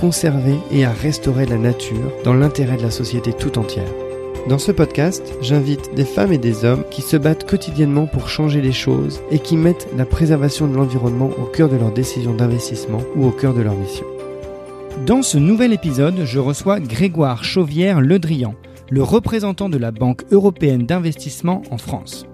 conserver et à restaurer la nature dans l'intérêt de la société tout entière. Dans ce podcast, j'invite des femmes et des hommes qui se battent quotidiennement pour changer les choses et qui mettent la préservation de l'environnement au cœur de leurs décisions d'investissement ou au cœur de leur mission. Dans ce nouvel épisode, je reçois Grégoire Chauvière-Le Drian, le représentant de la Banque européenne d'investissement en France.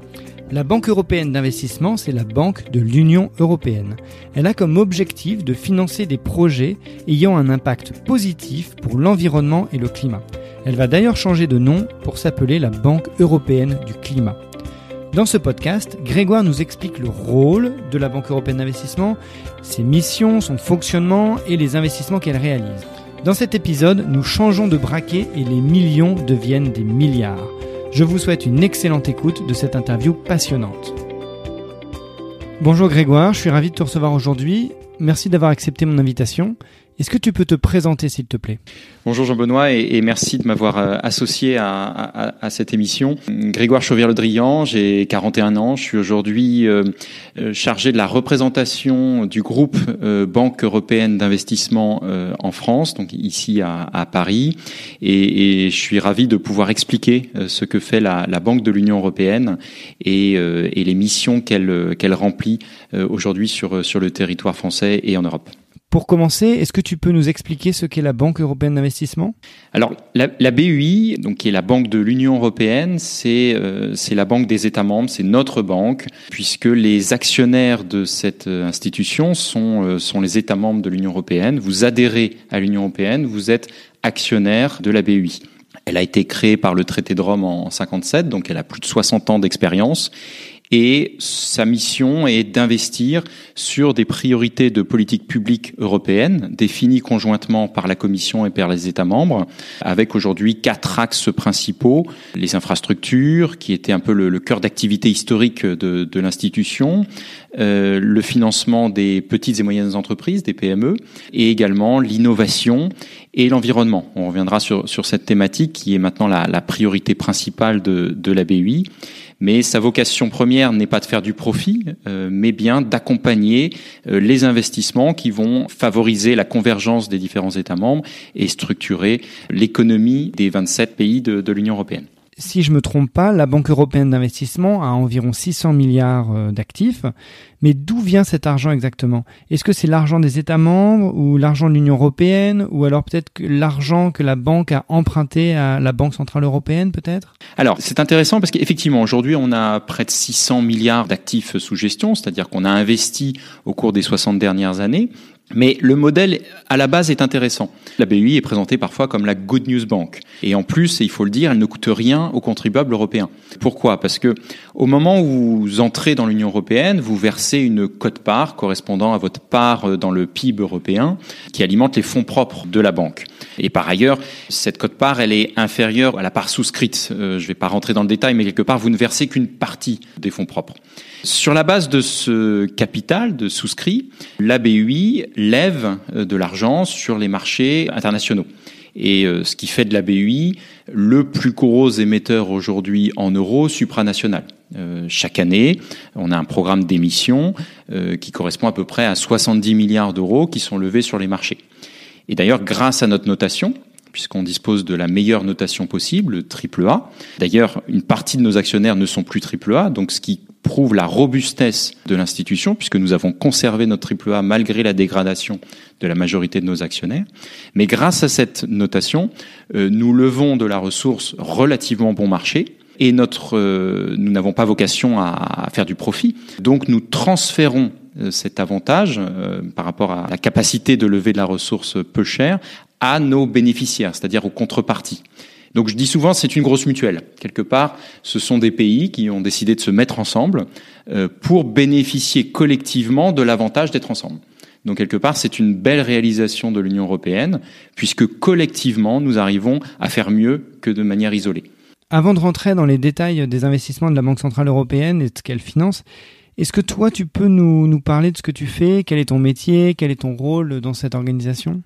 La Banque européenne d'investissement, c'est la banque de l'Union européenne. Elle a comme objectif de financer des projets ayant un impact positif pour l'environnement et le climat. Elle va d'ailleurs changer de nom pour s'appeler la Banque européenne du climat. Dans ce podcast, Grégoire nous explique le rôle de la Banque européenne d'investissement, ses missions, son fonctionnement et les investissements qu'elle réalise. Dans cet épisode, nous changeons de braquet et les millions deviennent des milliards. Je vous souhaite une excellente écoute de cette interview passionnante. Bonjour Grégoire, je suis ravi de te recevoir aujourd'hui. Merci d'avoir accepté mon invitation. Est-ce que tu peux te présenter, s'il te plaît? Bonjour Jean-Benoît et, merci de m'avoir euh, associé à, cette émission. Grégoire Chauvière-Le Drian, j'ai 41 ans. Je suis aujourd'hui euh, euh, chargé de la représentation du groupe Banque européenne d'investissement en France, donc ici à, Paris. Et, je suis ravi de pouvoir expliquer ce que fait la, Banque de l'Union européenne et, les missions qu'elle remplit aujourd'hui sur le territoire français et en Europe. Pour commencer, est-ce que tu peux nous expliquer ce qu'est la Banque européenne d'investissement? Alors, la, la, BEI, donc qui est la banque de l'Union européenne, c'est euh, la banque des États membres, c'est notre banque, puisque les actionnaires de cette euh, institution sont euh, sont les États membres de l'Union européenne. Vous adhérez à l'Union européenne, vous êtes actionnaire de la BEI. Elle a été créée par le traité de Rome en 57, donc elle a plus de 60 ans d'expérience et sa mission est d'investir sur des priorités de politique publique européenne définies conjointement par la Commission et par les États membres, avec aujourd'hui quatre axes principaux les infrastructures, qui étaient un peu le, cœur d'activité historique de, de l'institution, euh, le financement des petites et moyennes entreprises, des PME, et également l'innovation et l'environnement. On reviendra sur, sur cette thématique qui est maintenant la, la priorité principale de, de la BUI mais sa vocation première n'est pas de faire du profit, euh, mais bien d'accompagner euh, les investissements qui vont favoriser la convergence des différents États membres et structurer l'économie des 27 pays de, de l'Union européenne si je me trompe pas, la Banque européenne d'investissement a environ 600 milliards euh, d'actifs. Mais d'où vient cet argent exactement? Est-ce que c'est l'argent des États membres ou l'argent de l'Union européenne ou alors peut-être l'argent que la banque a emprunté à la Banque centrale européenne peut-être? Alors c'est intéressant parce qu'effectivement aujourd'hui on a près de 600 milliards d'actifs sous gestion, c'est-à-dire qu'on a investi au cours des 60 dernières années mais le modèle, à la base, est intéressant. La BUI est présentée parfois comme la Good News Bank. Et en plus, il faut le dire, elle ne coûte rien aux contribuables européens. Pourquoi? Parce que au moment où vous entrez dans l'Union européenne, vous versez une cote-part correspondant à votre part dans le PIB européen qui alimente les fonds propres de la banque. Et par ailleurs, cette cote-part, elle est inférieure à la part souscrite. Euh, je ne vais pas rentrer dans le détail, mais quelque part, vous ne versez qu'une partie des fonds propres. Sur la base de ce capital de souscrit, la BUI lève euh, de l'argent sur les marchés internationaux. Et euh, ce qui fait de la BUI le plus gros émetteur aujourd'hui en euros supranational. Euh, chaque année, on a un programme d'émission qui correspond à peu près à 70 milliards d'euros qui sont levés sur les marchés. Et d'ailleurs, grâce à notre notation, puisqu'on dispose de la meilleure notation possible, triple A. D'ailleurs, une partie de nos actionnaires ne sont plus triple A, donc ce qui prouve la robustesse de l'institution, puisque nous avons conservé notre triple A malgré la dégradation de la majorité de nos actionnaires. Mais grâce à cette notation, euh, nous levons de la ressource relativement bon marché, et notre, euh, nous n'avons pas vocation à, faire du profit. Donc nous transférons euh, cet avantage par rapport à la capacité de lever de la ressource peu chère à nos bénéficiaires, c'est-à-dire aux contreparties. Donc je dis souvent c'est une grosse mutuelle. Quelque part, ce sont des pays qui ont décidé de se mettre ensemble euh, pour bénéficier collectivement de l'avantage d'être ensemble. Donc quelque part, c'est une belle réalisation de l'Union européenne, puisque collectivement, nous arrivons à faire mieux que de manière isolée. Avant de rentrer dans les détails des investissements de la Banque Centrale Européenne et de ce qu'elle finance, est-ce que toi, tu peux nous, nous parler de ce que tu fais? Quel est ton métier? Quel est ton rôle dans cette organisation?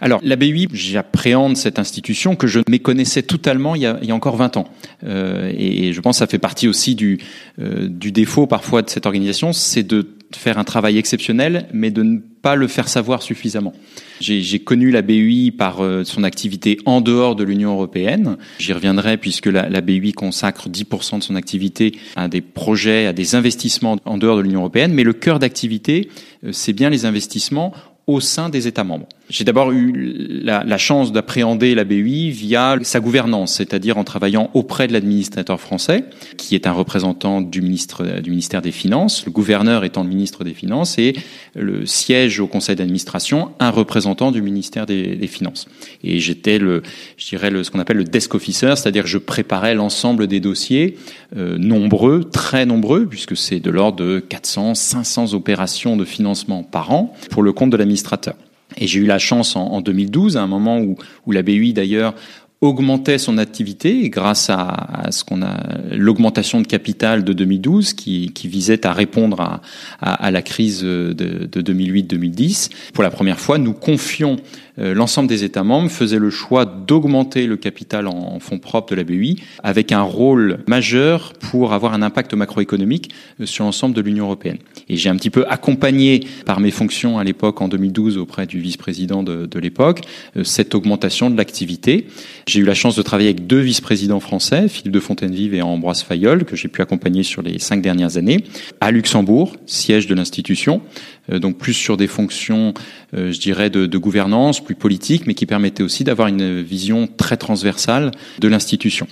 Alors, la BUI, j'appréhende cette institution que je méconnaissais totalement il y a, encore 20 ans. Euh, et, je pense que ça fait partie aussi du, euh, du défaut parfois de cette organisation, c'est de faire un travail exceptionnel, mais de ne pas le faire savoir suffisamment. J'ai connu la BUI par euh, son activité en dehors de l'Union européenne. J'y reviendrai puisque la, la BUI consacre 10% de son activité à des projets, à des investissements en dehors de l'Union européenne. Mais le cœur d'activité, euh, c'est bien les investissements au sein des États membres. J'ai d'abord eu la, chance d'appréhender la BUI via sa gouvernance, c'est-à-dire en travaillant auprès de l'administrateur français, qui est un représentant du, ministère des Finances, le gouverneur étant le ministre des Finances, et le siège au conseil d'administration, un représentant du ministère des, Finances. Et j'étais le, je dirais ce qu'on appelle le desk officer, c'est-à-dire je préparais l'ensemble des dossiers, euh, nombreux, très nombreux, puisque c'est de l'ordre de 400, 500 opérations de financement par an pour le compte de l'administrateur. Et j'ai eu la chance en, 2012, à un moment où, la BUI d'ailleurs augmentait son activité grâce à, ce qu'on a l'augmentation de capital de 2012 qui, visait à répondre à, la crise de, de 2008-2010. Pour la première fois, nous confions l'ensemble des États membres faisaient le choix d'augmenter le capital en fonds propres de la BEI avec un rôle majeur pour avoir un impact macroéconomique euh, sur l'ensemble de l'Union européenne. Et j'ai un petit peu accompagné par mes fonctions à l'époque en 2012 auprès du vice-président de, de l'époque euh, cette augmentation de l'activité. J'ai eu la chance de travailler avec deux vice-présidents français, Philippe de Fontainevive et Ambroise Fayol, que j'ai pu accompagner sur les cinq dernières années, à Luxembourg, siège de l'institution, donc plus sur des fonctions, je dirais, de, de gouvernance, plus politique, mais qui permettait aussi d'avoir une vision très transversale de l'institution.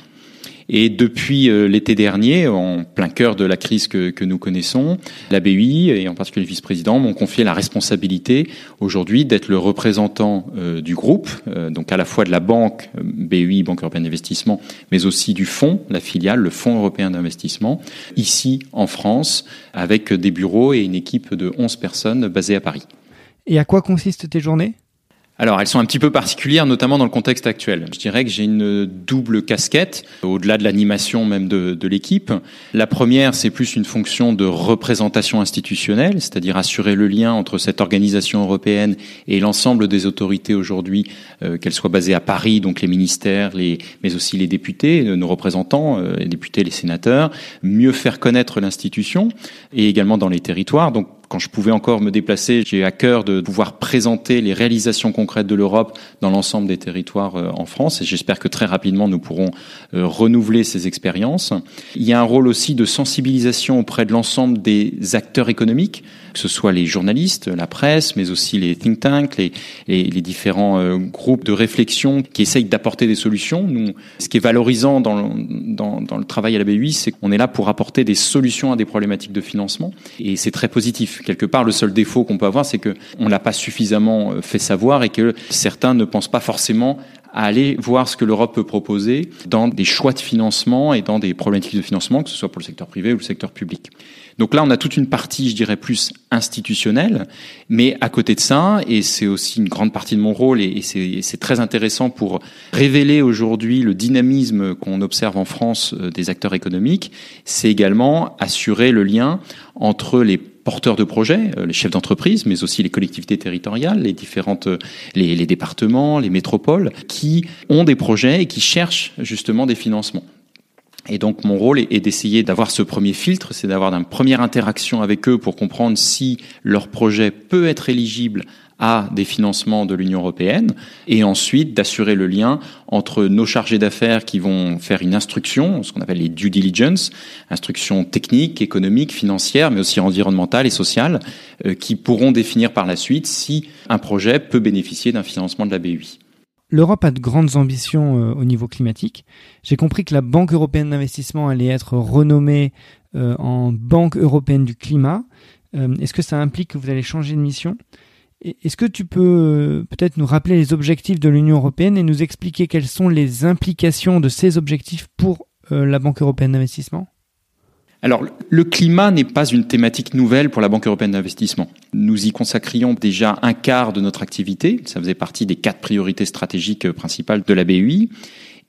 Et depuis euh, l'été dernier, en plein cœur de la crise que, que nous connaissons, la BUI et en particulier le vice-président m'ont confié la responsabilité aujourd'hui d'être le représentant euh, du groupe, euh, donc à la fois de la banque BUI, Banque européenne d'investissement, mais aussi du fonds, la filiale, le Fonds européen d'investissement, ici en France, avec des bureaux et une équipe de 11 personnes basées à Paris. Et à quoi consistent tes journées? Alors, elles sont un petit peu particulières, notamment dans le contexte actuel. Je dirais que j'ai une double casquette, au-delà de l'animation même de, l'équipe. La première, c'est plus une fonction de représentation institutionnelle, c'est-à-dire assurer le lien entre cette organisation européenne et l'ensemble des autorités aujourd'hui, euh, qu'elles soient basées à Paris, donc les ministères, mais aussi les députés, euh, nos représentants, euh, les députés, les sénateurs, mieux faire connaître l'institution et également dans les territoires. Quand je pouvais encore me déplacer, j'ai à cœur de pouvoir présenter les réalisations concrètes de l'Europe dans l'ensemble des territoires euh, en France et j'espère que très rapidement nous pourrons euh, renouveler ces expériences. Il y a un rôle aussi de sensibilisation auprès de l'ensemble des acteurs économiques, que ce soit les journalistes, la presse, mais aussi les think tanks, les, les, les différents euh, groupes de réflexion qui essayent d'apporter des solutions. Nous, ce qui est valorisant dans le, dans, dans le travail à la BUI, c'est qu'on est là pour apporter des solutions à des problématiques de financement et c'est très positif quelque part, le seul défaut qu'on peut avoir, c'est que on l'a pas suffisamment euh, fait savoir et que certains ne pensent pas forcément à aller voir ce que l'Europe peut proposer dans des choix de financement et dans des problématiques de financement, que ce soit pour le secteur privé ou le secteur public. Donc là, on a toute une partie, je dirais, plus institutionnelle, mais à côté de ça, et c'est aussi une grande partie de mon rôle, et c'est très intéressant pour révéler aujourd'hui le dynamisme qu'on observe en France euh, des acteurs économiques, c'est également assurer le lien entre les porteurs de projets, euh, les chefs d'entreprise, mais aussi les collectivités territoriales, les différentes, euh, les, les, départements, les métropoles, qui ont des projets et qui cherchent justement des financements. Et donc mon rôle est d'essayer d'avoir ce premier filtre, c'est d'avoir une première interaction avec eux pour comprendre si leur projet peut être éligible à des financements de l'Union européenne et ensuite d'assurer le lien entre nos chargés d'affaires qui vont faire une instruction, ce qu'on appelle les due diligence, instruction technique, économique, financière, mais aussi environnementale et sociale, euh, qui pourront définir par la suite si un projet peut bénéficier d'un financement de la BUI. L'Europe a de grandes ambitions euh, au niveau climatique. J'ai compris que la Banque européenne d'investissement allait être renommée euh, en Banque européenne du climat. Est-ce que ça implique que vous allez changer de mission? Est-ce que tu peux euh, peut-être nous rappeler les objectifs de l'Union européenne et nous expliquer quelles sont les implications de ces objectifs pour euh, la Banque européenne d'investissement? Alors, le climat n'est pas une thématique nouvelle pour la Banque européenne d'investissement. Nous y consacrions déjà un quart de notre activité. Ça faisait partie des quatre priorités stratégiques principales de la BUI.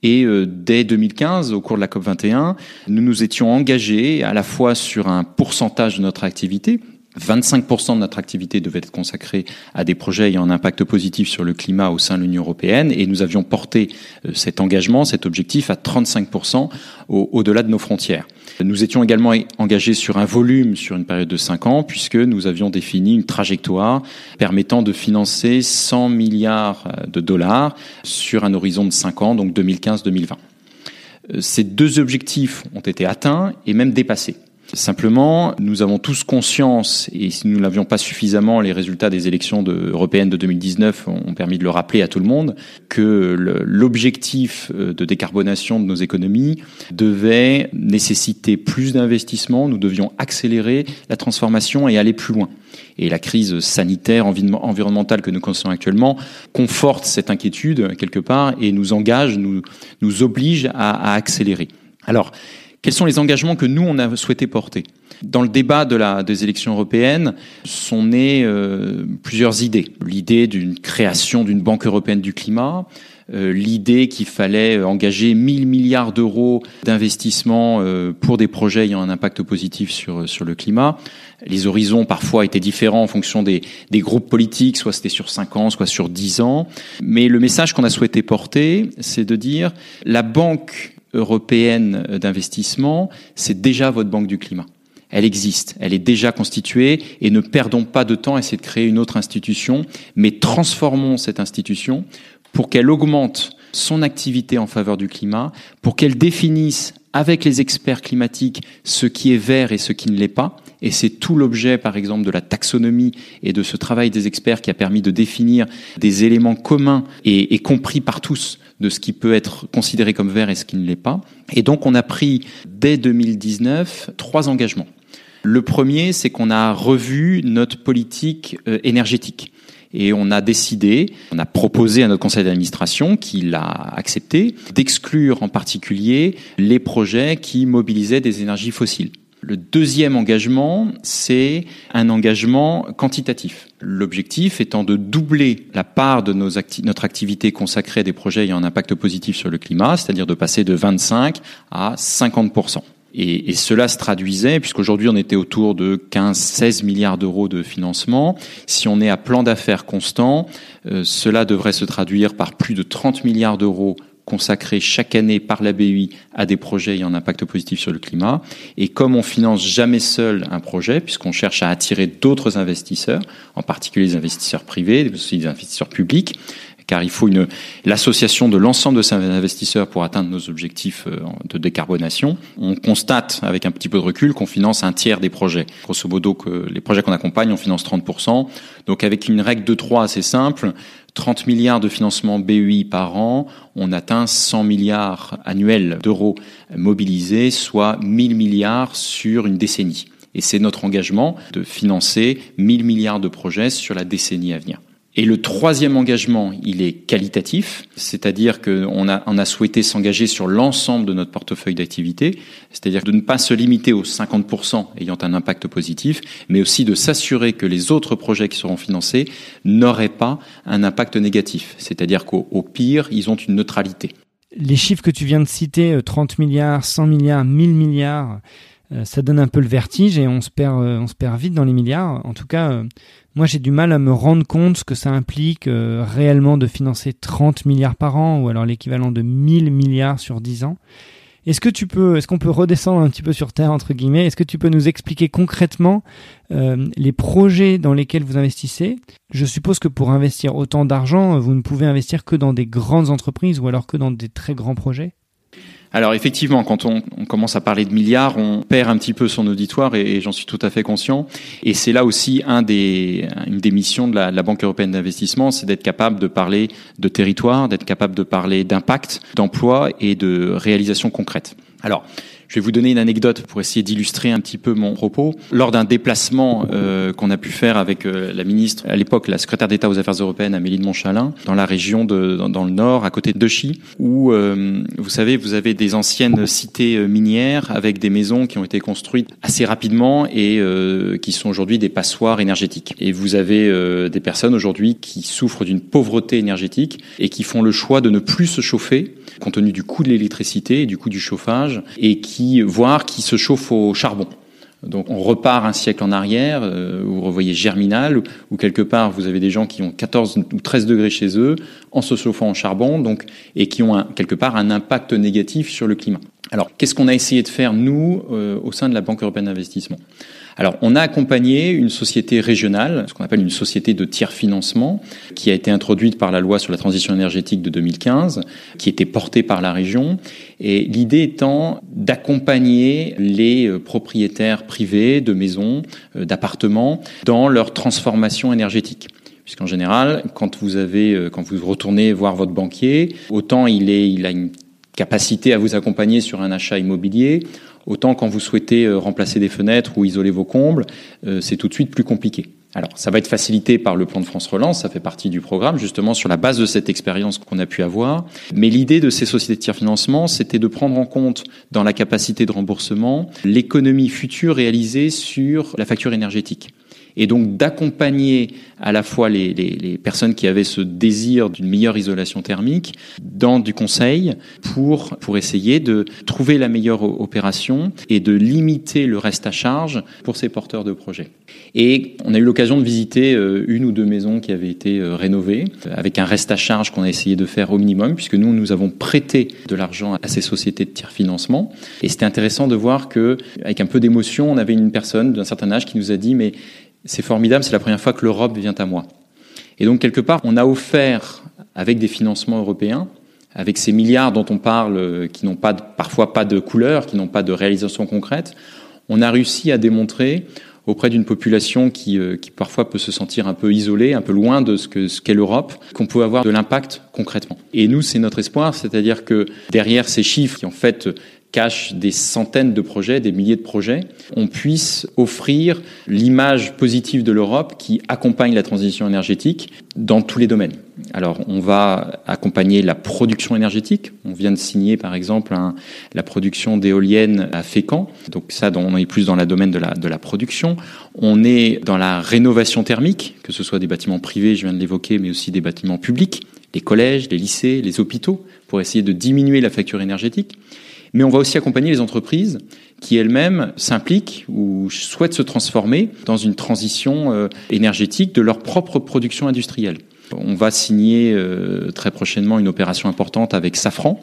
Et euh, dès 2015, au cours de la COP 21, nous nous étions engagés à la fois sur un pourcentage de notre activité, 25% de notre activité devait être consacrée à des projets ayant un impact positif sur le climat au sein de l'Union européenne et nous avions porté euh, cet engagement, cet objectif à 35% au-delà de nos frontières. Nous étions également engagés sur un volume sur une période de 5 ans puisque nous avions défini une trajectoire permettant de financer 100 milliards euh, de dollars sur un horizon de 5 ans, donc 2015-2020. Euh, ces deux objectifs ont été atteints et même dépassés. Simplement, nous avons tous conscience, et si nous l'avions pas suffisamment, les résultats des élections de, européennes de 2019 ont permis de le rappeler à tout le monde, que l'objectif euh, de décarbonation de nos économies devait nécessiter plus d'investissements, nous devions accélérer la transformation et aller plus loin. Et la crise sanitaire, environnementale que nous connaissons actuellement conforte cette inquiétude quelque part et nous engage, nous, nous oblige à, à accélérer. Alors, quels sont les engagements que nous, on a souhaité porter? Dans le débat des élections européennes sont nées euh, plusieurs idées. L'idée d'une création d'une banque européenne du climat, euh, l'idée qu'il fallait engager 1000 milliards d'euros d'investissement euh, pour des projets ayant un impact positif sur, sur le climat. Les horizons parfois étaient différents en fonction des, des groupes politiques, soit c'était sur 5 ans, soit sur 10 ans. Mais le message qu'on a souhaité porter, c'est de dire la banque européenne d'investissement, c'est déjà votre banque du climat. Elle existe, elle est déjà constituée et ne perdons pas de temps à essayer de créer une autre institution, mais transformons cette institution pour qu'elle augmente son activité en faveur du climat, pour qu'elle définisse avec les experts climatiques ce qui est vert et ce qui ne l'est pas. Et c'est tout l'objet, par exemple, de la taxonomie et de ce travail des experts qui a permis de définir des éléments communs et, et compris par tous de ce qui peut être considéré comme vert et ce qui ne l'est pas. Et donc on a pris dès 2019 trois engagements. Le premier, c'est qu'on a revu notre politique euh, énergétique. Et on a décidé, on a proposé à notre conseil d'administration, qui l'a accepté, d'exclure en particulier les projets qui mobilisaient des énergies fossiles. Le deuxième engagement, c'est un engagement quantitatif. L'objectif étant de doubler la part de notre activité consacrée à des projets ayant un impact positif sur le climat, c'est-à-dire de passer de 25 à 50 et, et, cela se traduisait, puisqu'aujourd'hui on était autour de 15-16 milliards d'euros de financement. Si on est à plan d'affaires constant, euh, cela devrait se traduire par plus de 30 milliards d'euros consacré chaque année par la BUI à des projets ayant un impact positif sur le climat. Et comme on finance jamais seul un projet, puisqu'on cherche à attirer d'autres investisseurs, en particulier les investisseurs privés, mais aussi des investisseurs publics, car il faut une l'association de l'ensemble de ces investisseurs pour atteindre nos objectifs euh, de décarbonation. On constate avec un petit peu de recul qu'on finance un tiers des projets. Grosso modo, que les projets qu'on accompagne, on finance 30%. Donc avec une règle de 3 assez simple, 30 milliards de financement BUI par an, on atteint 100 milliards annuels d'euros mobilisés, soit 1000 milliards sur une décennie. Et c'est notre engagement de financer 1000 milliards de projets sur la décennie à venir. Et le troisième engagement, il est qualitatif, c'est-à-dire qu'on a, souhaité s'engager sur l'ensemble de notre portefeuille d'activité, c'est-à-dire de ne pas se limiter aux 50% ayant un impact positif, mais aussi de s'assurer que les autres projets qui seront financés n'auraient pas un impact négatif, c'est-à-dire qu'au pire, ils ont une neutralité. Les chiffres que tu viens de citer, 30 euh, milliards, 100 milliards, 1000 milliards, euh, ça donne un peu le vertige et on se perd, euh, on se perd vite dans les milliards. En tout cas, moi, j'ai du mal à me rendre compte ce que ça implique euh, réellement de financer 30 milliards par an ou alors l'équivalent de 1000 milliards sur 10 ans. Est-ce que tu peux, est-ce qu'on peut redescendre un petit peu sur terre entre guillemets? Est-ce que tu peux nous expliquer concrètement euh, les projets dans lesquels vous investissez? Je suppose que pour investir autant d'argent, vous ne pouvez investir que dans des grandes entreprises ou alors que dans des très grands projets. Alors effectivement, quand on, commence à parler de milliards, on perd un petit peu son auditoire et, j'en suis tout à fait conscient. Et c'est là aussi une des missions de la, la Banque européenne d'investissement, c'est d'être capable de parler de territoire, d'être capable de parler d'impact, d'emploi et de réalisation concrète. Alors, Je vais vous donner une anecdote pour essayer d'illustrer un petit peu mon propos. Lors d'un déplacement euh, qu'on a pu faire avec euh, la ministre, à l'époque la secrétaire d'État aux Affaires européennes, Amélie de Montchalin, dans la région de, dans, le nord, à côté de Chi, où, euh, vous savez, vous avez des anciennes cités euh, minières avec des maisons qui ont été construites assez rapidement et euh, qui sont aujourd'hui des passoires énergétiques. Et vous avez euh, des personnes aujourd'hui qui souffrent d'une pauvreté énergétique et qui font le choix de ne plus se chauffer compte tenu du coût de l'électricité et du coût du chauffage et qui, voire qui se chauffent au charbon. Donc on repart un siècle en arrière, euh, vous revoyez Germinal, où quelque part vous avez des gens qui ont 14 ou 13 degrés chez eux, en se chauffant en charbon, donc, et qui ont quelque part un impact négatif sur le climat. Alors qu'est-ce qu'on a essayé de faire, nous, euh, au sein de la Banque européenne d'investissement? Alors, on a accompagné une société régionale, ce qu'on appelle une société de tiers financement, qui a été introduite par la loi sur la transition énergétique de 2015, qui était portée par la région, et l'idée étant d'accompagner les euh, propriétaires privés de maisons, euh, d'appartements, dans leur transformation énergétique. Puisqu'en général, quand vous avez, euh, quand vous retournez voir votre banquier, autant il est, il a une capacité à vous accompagner sur un achat immobilier, Autant quand vous souhaitez euh, remplacer des fenêtres ou isoler vos combles, euh, c'est tout de suite plus compliqué. Alors, ça va être facilité par le plan de France Relance, ça fait partie du programme, justement sur la base de cette expérience qu'on a pu avoir. Mais l'idée de ces sociétés de tiers financement, c'était de prendre en compte dans la capacité de remboursement l'économie future réalisée sur la facture énergétique et donc d'accompagner à la fois les, les, les, personnes qui avaient ce désir d'une meilleure isolation thermique dans du conseil pour, pour essayer de trouver la meilleure opération et de limiter le reste à charge pour ces porteurs de projets. Et on a eu l'occasion de visiter euh, une ou deux maisons qui avaient été euh, rénovées avec un reste à charge qu'on a essayé de faire au minimum puisque nous, nous avons prêté de l'argent à ces sociétés de tiers financement. Et c'était intéressant de voir que, avec un peu d'émotion, on avait une personne d'un certain âge qui nous a dit mais c'est formidable, c'est la première fois que l'Europe vient à moi. Et donc, quelque part, on a offert, avec des financements européens, avec ces milliards dont on parle, euh, qui n'ont pas, parfois pas de couleur, qui n'ont pas de réalisation concrète, on a réussi à démontrer auprès d'une population qui, euh, qui parfois peut se sentir un peu isolée, un peu loin de ce qu'est ce qu'est l'Europe, qu'on peut avoir de l'impact concrètement. Et nous, c'est notre espoir, c'est-à-dire que derrière ces chiffres qui en fait cache des centaines de projets, des milliers de projets, on puisse offrir l'image positive de l'Europe qui accompagne la transition énergétique dans tous les domaines. Alors, on va accompagner la production énergétique. On vient de signer, par exemple, la production d'éoliennes à Fécamp. Donc ça, on est plus dans le domaine de la production. On est dans la rénovation thermique, que ce soit des bâtiments privés, je viens de l'évoquer, mais aussi des bâtiments publics, les collèges, les lycées, les hôpitaux, pour essayer de diminuer la facture énergétique mais on va aussi accompagner les entreprises qui elles-mêmes s'impliquent ou souhaitent se transformer dans une transition euh, énergétique de leur propre production industrielle. On va signer euh, très prochainement une opération importante avec Safran,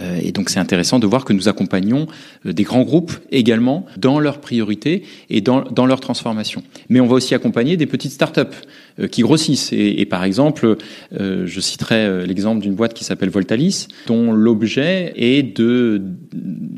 euh, et donc c'est intéressant de voir que nous accompagnons des grands groupes également dans leurs priorités et dans, dans leur transformation. Mais on va aussi accompagner des petites start-up qui grossissent. Et, et par exemple, euh, je citerai euh, l'exemple d'une boîte qui s'appelle Voltalis, dont l'objet est de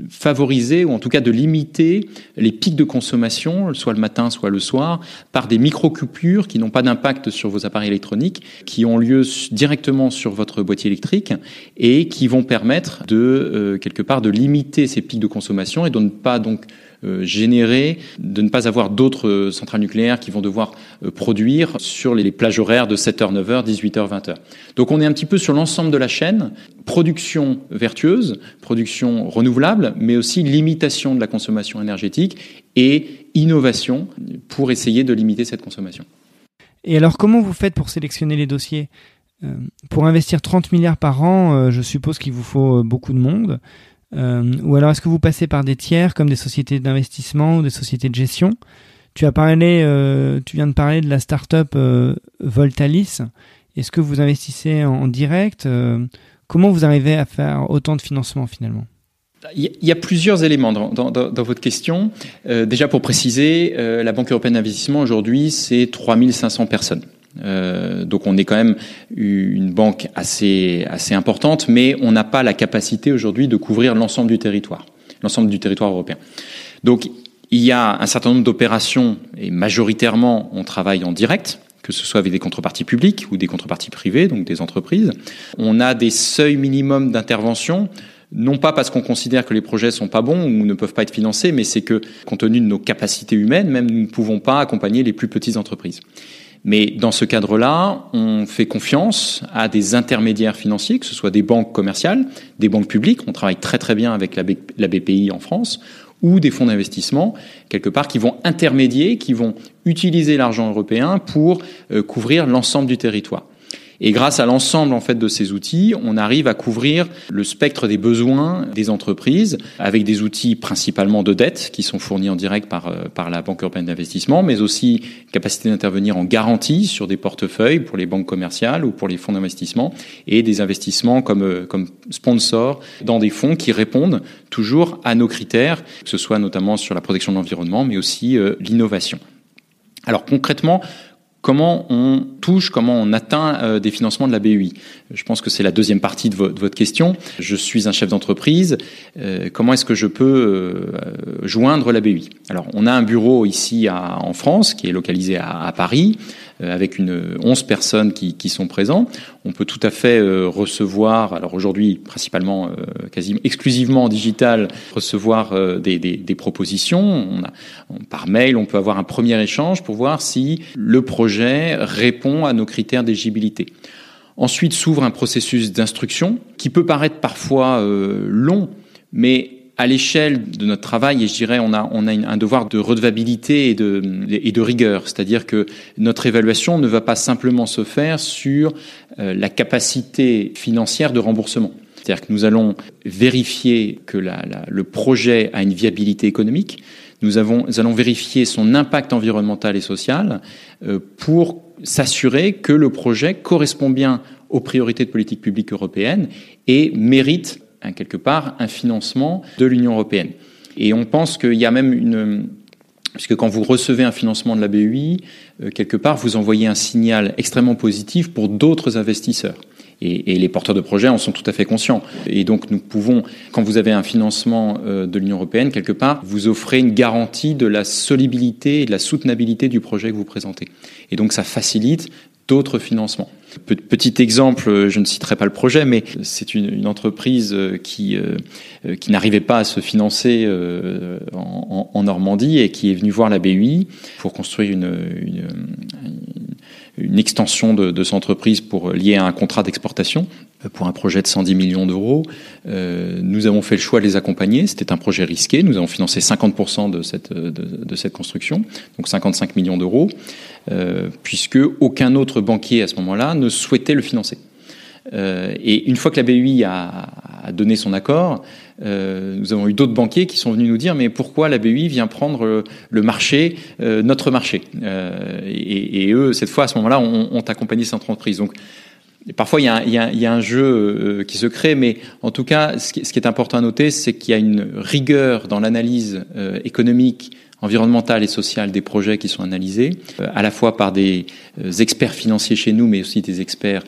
favoriser ou en tout cas de limiter les pics de consommation, soit le matin, soit le soir, par des micro-coupures qui n'ont pas d'impact sur vos appareils électroniques, qui ont lieu directement sur votre boîtier électrique et qui vont permettre de quelque part de limiter ces pics de consommation et de ne pas donc euh, générer, de ne pas avoir d'autres euh, centrales nucléaires qui vont devoir euh, produire sur les plages horaires de 7h, 9h, 18h, 20h. Donc on est un petit peu sur l'ensemble de la chaîne, production vertueuse, production renouvelable, mais aussi limitation de la consommation énergétique et innovation pour essayer de limiter cette consommation. Et alors comment vous faites pour sélectionner les dossiers? Pour investir 30 milliards par an, je suppose qu'il vous faut beaucoup de monde. Euh, ou alors est-ce que vous passez par des tiers comme des sociétés d'investissement ou des sociétés de gestion? Tu as parlé, euh, tu viens de parler de la start-up euh, Voltalis. Est-ce que vous investissez en, direct Comment vous arrivez à faire autant de financement finalement? Il y a plusieurs éléments dans, dans, dans votre question. déjà pour préciser, la Banque européenne d'investissement aujourd'hui, c'est 3500 personnes. Euh, donc on est quand même une banque assez assez importante, mais on n'a pas la capacité aujourd'hui de couvrir l'ensemble du territoire, l'ensemble du territoire européen. Donc il y a un certain nombre d'opérations et majoritairement on travaille en direct que ce soit avec des contreparties publiques ou des contreparties privées, donc des entreprises. On a des seuils minimums d'intervention non pas parce qu'on considère que les projets sont pas bons ou ne peuvent pas être financés, mais c'est que, compte tenu de nos capacités humaines, même nous ne pouvons pas accompagner les plus petites entreprises. Mais dans ce cadre-là, on fait confiance à des intermédiaires financiers, que ce soit des banques commerciales, des banques publiques, on travaille très très bien avec la BPI en France, ou des fonds d'investissement, quelque part, qui vont intermédier, qui vont utiliser l'argent européen pour euh, couvrir l'ensemble du territoire. Et grâce à l'ensemble en fait de ces outils, on arrive à couvrir le spectre des besoins des entreprises avec des outils principalement de dette qui sont fournis en direct par euh, par la Banque européenne d'investissement, mais aussi capacité d'intervenir en garantie sur des portefeuilles pour les banques commerciales ou pour les fonds d'investissement et des investissements comme euh, comme sponsor dans des fonds qui répondent toujours à nos critères, que ce soit notamment sur la protection de l'environnement, mais aussi euh, l'innovation. Alors concrètement, comment on touche, comment on atteint euh, des financements de la BEI. Je pense que c'est la deuxième partie de, votre question. Je suis un chef d'entreprise. Euh, comment est-ce que je peux euh, joindre la BEI Alors, on a un bureau ici en France qui est localisé à Paris. Euh, avec une 11 personnes qui, qui, sont présents. On peut tout à fait euh, recevoir, alors aujourd'hui principalement, euh, quasiment exclusivement en digital, recevoir des, des, des, propositions. On a, par mail, on peut avoir un premier échange pour voir si le projet répond à nos critères d'éligibilité. Ensuite s'ouvre un processus d'instruction qui peut paraître parfois long, mais à l'échelle de notre travail, et je dirais, on a, on a un devoir de redevabilité et de, et de rigueur. C'est-à-dire que notre évaluation ne va pas simplement se faire sur euh, la capacité financière de remboursement. C'est-à-dire que nous allons vérifier que la, le projet a une viabilité économique. Nous, avons, nous allons vérifier son impact environnemental et social euh, pour s'assurer que le projet correspond bien aux priorités de politique publique européenne et mérite quelque part un financement de l'Union européenne. Et on pense qu'il y a même une puisque quand vous recevez un financement de la BEI, euh, quelque part, vous envoyez un signal extrêmement positif pour d'autres investisseurs. Et, et, les porteurs de projets en sont tout à fait conscients. Et donc nous pouvons, quand vous avez un financement euh, de l'Union européenne, quelque part, vous offrez une garantie de la solidité et de la soutenabilité du projet que vous présentez. Et donc ça facilite d'autres financements. Petit exemple, euh, je ne citerai pas le projet, mais c'est une, entreprise euh, qui, euh, qui n'arrivait pas à se financer en, Normandie et qui est venue voir la BUI pour construire une, une, une extension de, de son entreprise pour lier à un contrat d'exportation pour un projet de 110 millions d'euros. Euh, nous avons fait le choix de les accompagner. C'était un projet risqué. Nous avons financé 50% de cette, de, de, cette construction, donc 55 millions d'euros, euh, puisque aucun autre banquier à ce moment-là ne souhaitait le financer. Euh, et une fois que la BUI a, a donné son accord, euh, nous avons eu d'autres banquiers qui sont venus nous dire mais pourquoi la BUI vient prendre le marché, euh, notre marché? Euh, et, et, eux, cette fois, à ce moment-là, ont, ont accompagné cette entreprise. Donc, parfois, il y, a, il, y a, il y, a, un jeu qui se crée, mais en tout cas, ce qui, ce qui est important à noter, c'est qu'il y a une rigueur dans l'analyse économique environnementale et sociale des projets qui sont analysés, à la fois par des experts financiers chez nous, mais aussi des experts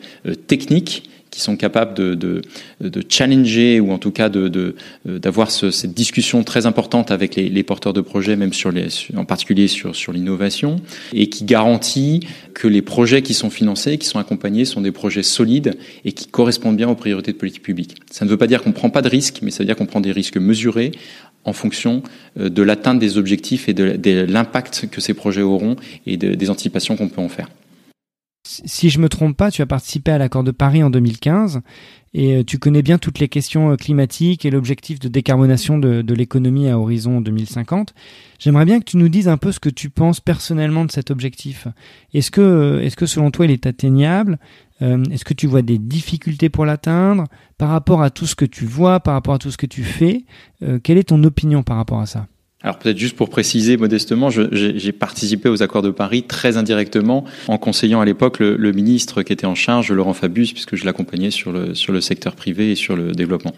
techniques qui sont capables de, de, de, challenger ou en tout cas de, d'avoir ce, cette discussion très importante avec les, les, porteurs de projets, même sur les, en particulier sur, sur l'innovation, et qui garantit que les projets qui sont financés, qui sont accompagnés, sont des projets solides et qui correspondent bien aux priorités de politique publique. Ça ne veut pas dire qu'on ne prend pas de risques, mais ça veut dire qu'on prend des risques mesurés en fonction euh, de l'atteinte des objectifs et de, l'impact que ces projets auront et des anticipations qu'on peut en faire si je me trompe pas, tu as participé à l'accord de Paris en 2015 et euh, tu connais bien toutes les questions euh, climatiques et l'objectif de décarbonation de, de l'économie à horizon 2050. J'aimerais bien que tu nous dises un peu ce que tu penses personnellement de cet objectif. Est-ce que, est-ce que selon toi il est atteignable? Est-ce que tu vois des difficultés pour l'atteindre Par rapport à tout ce que tu vois, par rapport à tout ce que tu fais, quelle est ton opinion par rapport à ça? Alors peut-être juste pour préciser modestement, j'ai participé aux accords de Paris très indirectement en conseillant à l'époque le, le, ministre qui était en charge, Laurent Fabius, puisque je l'accompagnais sur le, sur le secteur privé et sur le développement.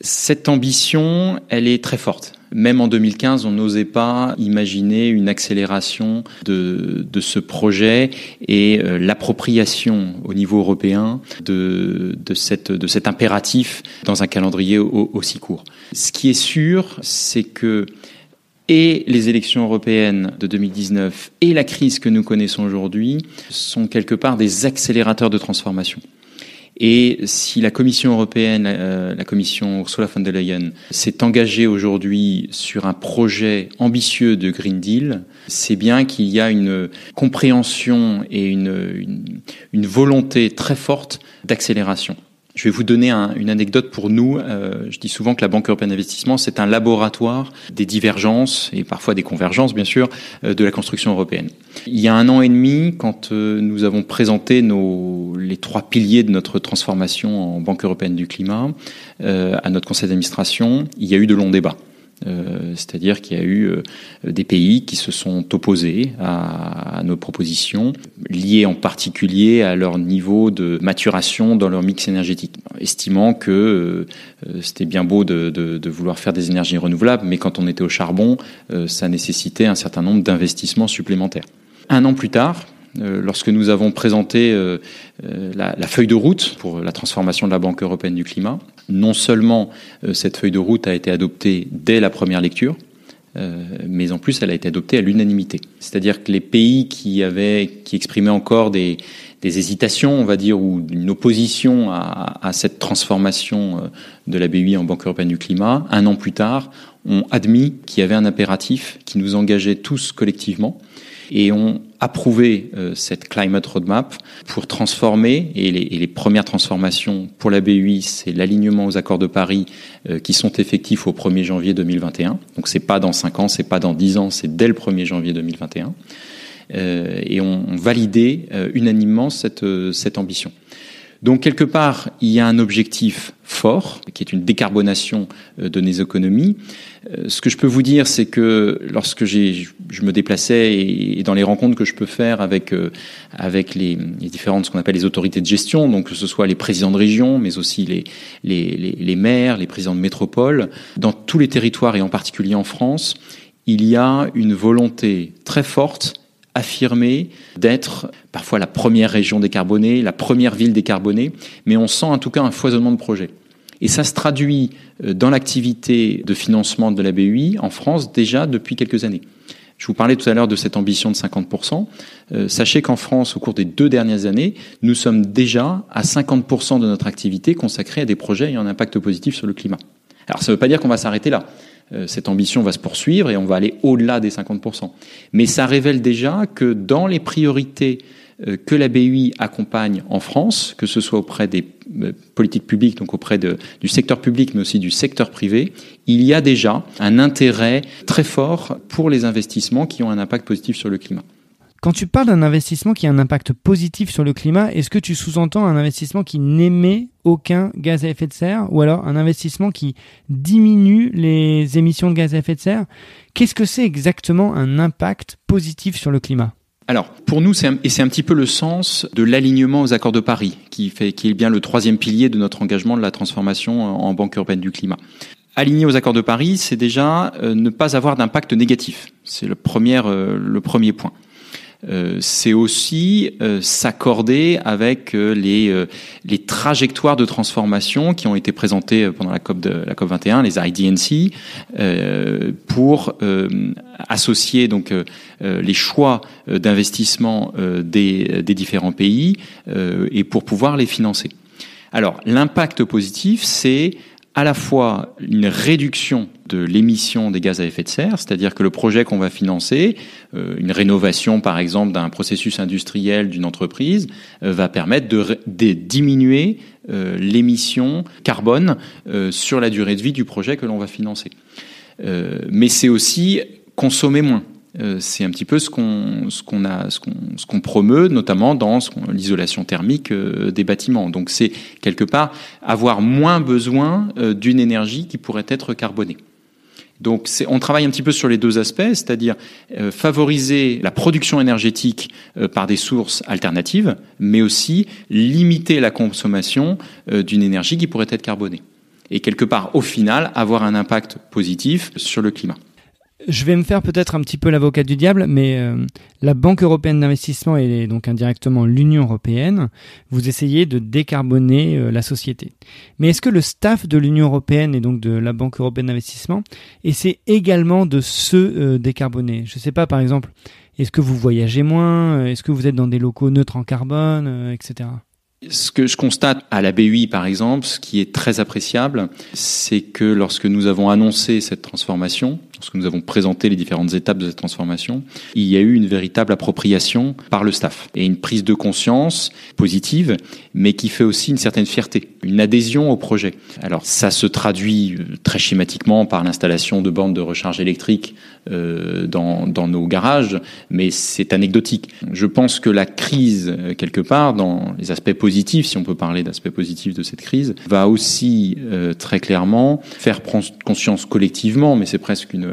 Cette ambition, elle est très forte. Même en 2015, on n'osait pas imaginer une accélération de, de ce projet et euh, l'appropriation au niveau européen de, de, cette, de cet impératif dans un calendrier aussi court. Ce qui est sûr, c'est que et les élections européennes de 2019 et la crise que nous connaissons aujourd'hui sont quelque part des accélérateurs de transformation. Et si la Commission européenne, la Commission Ursula von der Leyen, s'est engagée aujourd'hui sur un projet ambitieux de Green Deal, c'est bien qu'il y a une compréhension et une, une volonté très forte d'accélération. Je vais vous donner une anecdote pour nous. Euh, je dis souvent que la Banque européenne d'investissement, c'est un laboratoire des divergences et parfois des convergences, bien sûr, euh, de la construction européenne. Il y a un an et demi, quand euh, nous avons présenté les trois piliers de notre transformation en Banque européenne du climat à notre conseil d'administration, il y a eu de longs débats. Euh, c'est-à-dire qu'il y a eu euh, des pays qui se sont opposés à, nos propositions, liées en particulier à leur niveau de maturation dans leur mix énergétique, estimant que euh, c'était bien beau de, de, vouloir faire des énergies renouvelables, mais quand on était au charbon, ça nécessitait un certain nombre d'investissements supplémentaires. Un an plus tard, lorsque nous avons présenté la, la, feuille de route pour la transformation de la Banque européenne du climat, non seulement euh, cette feuille de route a été adoptée dès la première lecture, euh, mais en plus elle a été adoptée à l'unanimité. C'est-à-dire que les pays qui avaient, qui exprimaient encore des, hésitations, on va dire, ou une opposition à, cette transformation euh, de la BUI en Banque européenne du climat, un an plus tard, ont admis qu'il y avait un impératif qui nous engageait tous collectivement et ont approuvé euh, cette climate roadmap pour transformer et les, premières transformations pour la BUI, c'est l'alignement aux accords de Paris euh, qui sont effectifs au 1er janvier 2021. Donc c'est pas dans 5 ans, c'est pas dans 10 ans, c'est dès le 1er janvier 2021. Euh, et ont on validé euh, unanimement cette ambition. Donc quelque part, il y a un objectif fort, qui est une décarbonation euh, de nos économies. Euh, ce que je peux vous dire, c'est que lorsque je me déplaçais et dans les rencontres que je peux faire avec euh, avec les, différentes ce qu'on appelle les autorités de gestion, donc que ce soit les présidents de région, mais aussi les, les, les, les maires, les présidents de métropole, dans tous les territoires et en particulier en France, il y a une volonté très forte affirmer d'être parfois la première région décarbonée, la première ville décarbonée, mais on sent en tout cas un foisonnement de projets. Et ça se traduit euh, dans l'activité de financement de la BUI en France déjà depuis quelques années. Je vous parlais tout à l'heure de cette ambition de 50%. Euh, sachez qu'en France, au cours des deux dernières années, nous sommes déjà à 50% de notre activité consacrée à des projets ayant un impact positif sur le climat. Alors ça ne veut pas dire qu'on va s'arrêter là. Euh, cette ambition va se poursuivre et on va aller au-delà des 50%. Mais ça révèle déjà que dans les priorités euh, que la BUI accompagne en France, que ce soit auprès des euh, politiques publiques, donc auprès du secteur public, mais aussi du secteur privé, il y a déjà un intérêt très fort pour les investissements qui ont un impact positif sur le climat. Quand tu parles d'un investissement qui a un impact positif sur le climat, est-ce que tu sous-entends un investissement qui n'émet aucun gaz à effet de serre ou alors un investissement qui diminue les émissions de gaz à effet de serre? Qu'est-ce que c'est exactement un impact positif sur le climat? Alors, pour nous, c'est et c'est un petit peu le sens de l'alignement aux accords de Paris, qui, fait, est bien le troisième pilier de notre engagement de la transformation en Banque européenne du climat. Aligner aux accords de Paris, c'est déjà euh, ne pas avoir d'impact négatif. C'est le euh, le premier point. Euh, c'est aussi euh, s'accorder avec euh, les, les trajectoires de transformation qui ont été présentées pendant la COP, de, la COP 21, les IDNC, pour associer donc les choix d'investissement des, des différents pays et pour pouvoir les financer. Alors l'impact positif, c'est à la fois une réduction de l'émission des gaz à effet de serre, c'est-à-dire que le projet qu'on va financer, euh, une rénovation par exemple d'un processus industriel d'une entreprise, euh, va permettre de, diminuer euh, l'émission carbone sur la durée de vie du projet que l'on va financer. mais c'est aussi consommer moins. Euh, c'est un petit peu ce qu'on promeut notamment dans l'isolation thermique euh, des bâtiments. Donc c'est quelque part avoir moins besoin euh, d'une énergie qui pourrait être carbonée. Donc on travaille un petit peu sur les deux aspects, c'est-à-dire favoriser la production énergétique par des sources alternatives, mais aussi limiter la consommation d'une énergie qui pourrait être carbonée. Et quelque part, au final, avoir un impact positif sur le climat je vais me faire peut-être un petit peu l'avocat du diable, mais euh, la Banque européenne d'investissement et donc indirectement l'Union européenne, vous essayez de décarboner euh, la société. Mais est-ce que le staff de l'Union européenne et donc de la Banque européenne d'investissement essaie également de se euh, décarboner? Je ne sais pas, par exemple, est-ce que vous voyagez moins? Est-ce que vous êtes dans des locaux neutres en carbone, etc. Ce que je constate à la BUI, par exemple, ce qui est très appréciable, c'est que lorsque nous avons annoncé cette transformation, lorsque nous avons présenté les différentes étapes de cette transformation, il y a eu une véritable appropriation par le staff et une prise de conscience positive, mais qui fait aussi une certaine fierté, une adhésion au projet. Alors ça se traduit euh, très schématiquement par l'installation de bornes de recharge électrique euh, dans, dans nos garages, mais c'est anecdotique. Je pense que la crise, euh, quelque part, dans les aspects positifs, si on peut parler d'aspects positifs de cette crise, va aussi très clairement faire prendre conscience collectivement, mais c'est presque une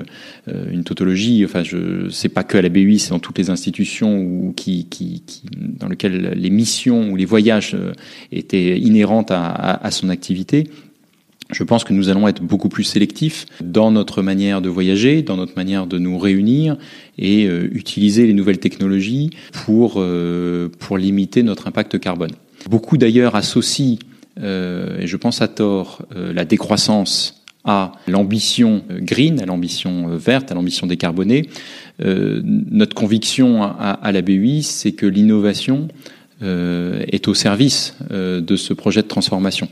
euh, une, tautologie. Enfin, je c'est pas que à la BUI, c'est dans toutes les institutions où, dans lesquelles les missions ou les voyages euh, étaient inhérentes à, son activité. Je pense que nous allons être beaucoup plus sélectifs dans notre manière de voyager, dans notre manière de nous réunir et euh, utiliser les nouvelles technologies pour limiter notre impact carbone. Beaucoup d'ailleurs associent, et je pense à tort, la décroissance à l'ambition euh, green, à l'ambition euh, verte, à l'ambition décarbonée. Euh, notre conviction à, la BUI, c'est que l'innovation est au service de ce projet de transformation.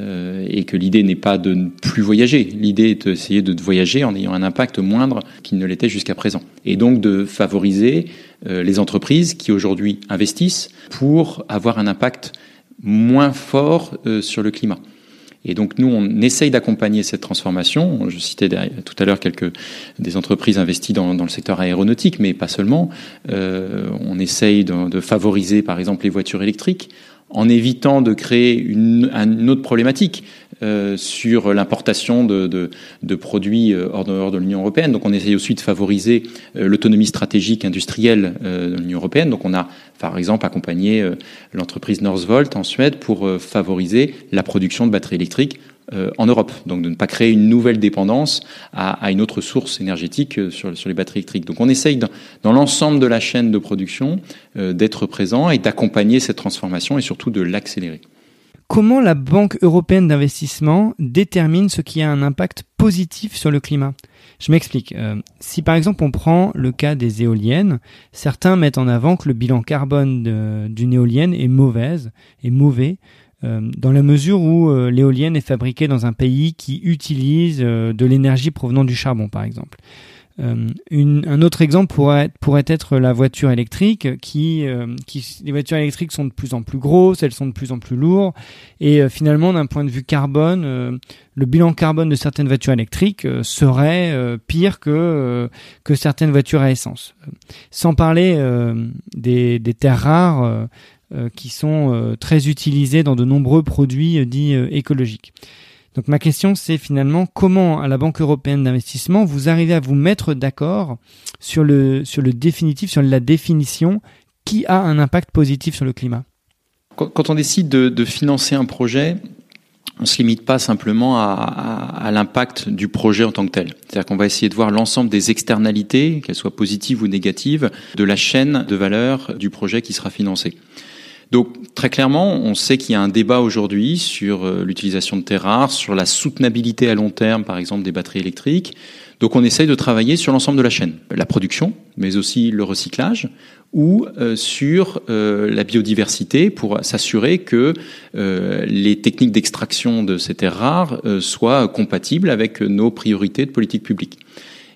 et que l'idée n'est pas de ne plus voyager, l'idée est d'essayer de voyager en ayant un impact moindre qu'il ne l'était jusqu'à présent. Et donc de favoriser les entreprises qui aujourd'hui investissent pour avoir un impact moins fort sur le climat. Et donc nous, on essaye d'accompagner cette transformation. Je citais tout à l'heure quelques des entreprises investies dans, le secteur aéronautique, mais pas seulement. Euh, on essaye de, favoriser, par exemple, les voitures électriques en évitant de créer une autre problématique euh, sur l'importation de, produits euh, hors de, de l'Union européenne. Donc on essaye aussi de favoriser euh, l'autonomie stratégique industrielle de l'Union européenne. Donc on a par exemple accompagné l'entreprise Northvolt en Suède pour favoriser la production de batteries électriques en Europe, donc de ne pas créer une nouvelle dépendance à, une autre source énergétique sur, les batteries électriques. Donc on essaye dans l'ensemble de la chaîne de production d'être présent et d'accompagner cette transformation et surtout de l'accélérer. Comment la Banque européenne d'investissement détermine ce qui a un impact positif sur le climat? Je m'explique. Euh, si par exemple on prend le cas des éoliennes, certains mettent en avant que le bilan carbone d'une éolienne est mauvaise, est mauvais, euh, dans la mesure où euh, l'éolienne est fabriquée dans un pays qui utilise de l'énergie provenant du charbon, par exemple. Euh, un autre exemple pourrait, être la voiture électrique, qui, euh, qui, les voitures électriques sont de plus en plus grosses, elles sont de plus en plus lourdes, et euh, finalement, d'un point de vue carbone, le bilan carbone de certaines voitures électriques serait pire que que certaines voitures à essence. Sans parler des terres rares qui sont très utilisées dans de nombreux produits dits écologiques. Donc ma question c'est finalement comment à la Banque européenne d'investissement vous arrivez à vous mettre d'accord sur le sur le définitif sur la définition qui a un impact positif sur le climat? Quand on décide de, financer un projet, on se limite pas simplement à, à, l'impact du projet en tant que tel. C'est-à-dire qu'on va essayer de voir l'ensemble des externalités, qu'elles soient positives ou négatives, de la chaîne de valeur du projet qui sera financé. Donc très clairement, on sait qu'il y a un débat aujourd'hui sur euh, l'utilisation de terres rares, sur la soutenabilité à long terme, par exemple, des batteries électriques. Donc on essaye de travailler sur l'ensemble de la chaîne, la production, mais aussi le recyclage, ou euh, sur euh, la biodiversité pour s'assurer que les techniques d'extraction de ces terres rares soient compatibles avec nos priorités de politique publique.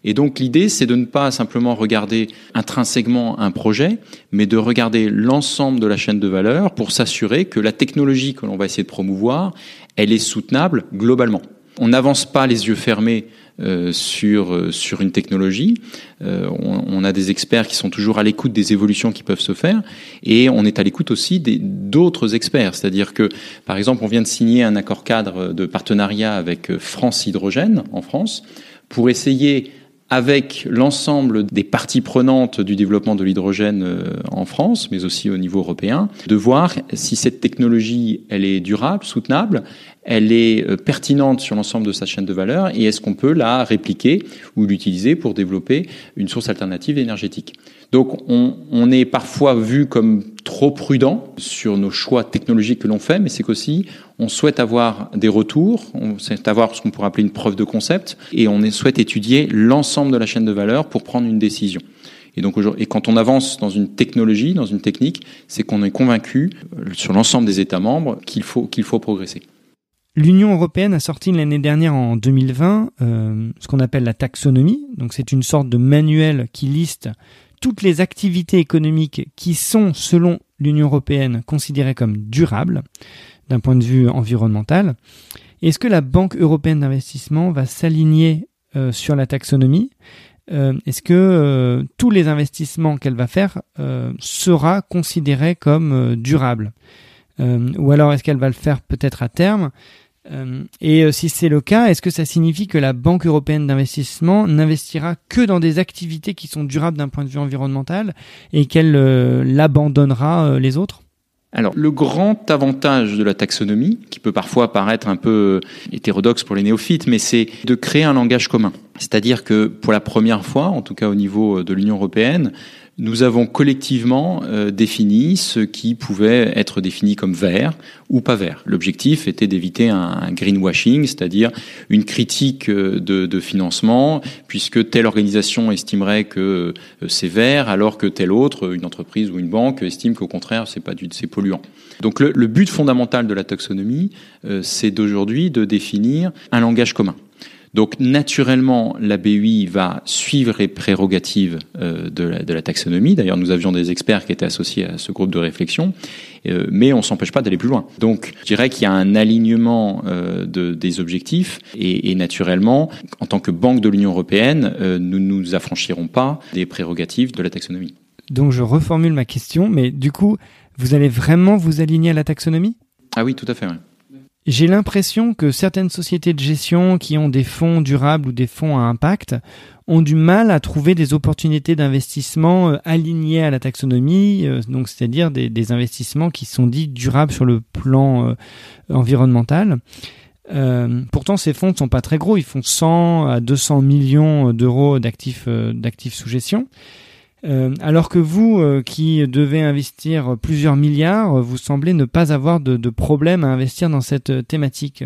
Et donc l'idée, c'est de ne pas simplement regarder intrinsèquement un projet, mais de regarder l'ensemble de la chaîne de valeur pour s'assurer que la technologie que l'on va essayer de promouvoir, elle est soutenable globalement. On n'avance pas les yeux fermés euh, sur euh, sur une technologie. Euh, on, on, a des experts qui sont toujours à l'écoute des évolutions qui peuvent se faire, et on est à l'écoute aussi d'autres experts. C'est-à-dire que, par exemple, on vient de signer un accord cadre de partenariat avec France Hydrogène en France pour essayer avec l'ensemble des parties prenantes du développement de l'hydrogène euh, en France, mais aussi au niveau européen, de voir si cette technologie, elle est durable, soutenable, elle est euh, pertinente sur l'ensemble de sa chaîne de valeur, et est-ce qu'on peut la répliquer ou l'utiliser pour développer une source alternative énergétique? Donc on, on est parfois vu comme trop prudent sur nos choix technologiques que l'on fait, mais c'est qu'aussi on souhaite avoir des retours, on souhaite avoir ce qu'on pourrait appeler une preuve de concept, et on souhaite étudier l'ensemble de la chaîne de valeur pour prendre une décision. Et donc et quand on avance dans une technologie, dans une technique, c'est qu'on est convaincu sur l'ensemble des États membres qu'il faut qu'il faut progresser. L'Union européenne a sorti l'année dernière en 2020 euh, ce qu'on appelle la taxonomie. Donc c'est une sorte de manuel qui liste toutes les activités économiques qui sont, selon l'Union européenne, considérées comme durables d'un point de vue environnemental. Est-ce que la Banque européenne d'investissement va s'aligner euh, sur la taxonomie? Euh, Est-ce que tous les investissements qu'elle va faire sera considérés comme durables Ou alors est-ce qu'elle va le faire peut-être à terme? euh, et euh, si c'est le cas, est-ce que ça signifie que la Banque européenne d'investissement n'investira que dans des activités qui sont durables d'un point de vue environnemental et qu'elle euh, l'abandonnera les autres? Alors, le grand avantage de la taxonomie, qui peut parfois paraître un peu hétérodoxe pour les néophytes, mais c'est de créer un langage commun. C'est-à-dire que pour la première fois, en tout cas au niveau de l'Union européenne, nous avons collectivement euh, défini ce qui pouvait être défini comme vert ou pas vert. L'objectif était d'éviter un, greenwashing, c'est-à-dire une critique euh, de, financement, puisque telle organisation estimerait que euh, c'est vert, alors que telle autre, une entreprise ou une banque, estime qu'au contraire c'est pas du c'est polluant. Donc le, le, but fondamental de la taxonomie, c'est d'aujourd'hui de définir un langage commun. Donc naturellement, la BUI va suivre les prérogatives euh, de, la, de, la, taxonomie. D'ailleurs, nous avions des experts qui étaient associés à ce groupe de réflexion, euh, mais on s'empêche pas d'aller plus loin. Donc, je dirais qu'il y a un alignement euh, de, des objectifs, et, et, naturellement, en tant que banque de l'Union européenne, nous ne nous affranchirons pas des prérogatives de la taxonomie. Donc, je reformule ma question, mais du coup, vous allez vraiment vous aligner à la taxonomie? Ah oui, tout à fait. Oui. J'ai l'impression que certaines sociétés de gestion qui ont des fonds durables ou des fonds à impact ont du mal à trouver des opportunités d'investissement euh, alignés à la taxonomie, euh, donc c'est-à-dire des, investissements qui sont dits durables sur le plan euh, environnemental. pourtant, ces fonds ne sont pas très gros, ils font 100 à 200 millions d'euros d'actifs d'actifs sous gestion. Euh, alors que vous, euh, qui devez investir plusieurs milliards, vous semblez ne pas avoir de, problème à investir dans cette euh, thématique.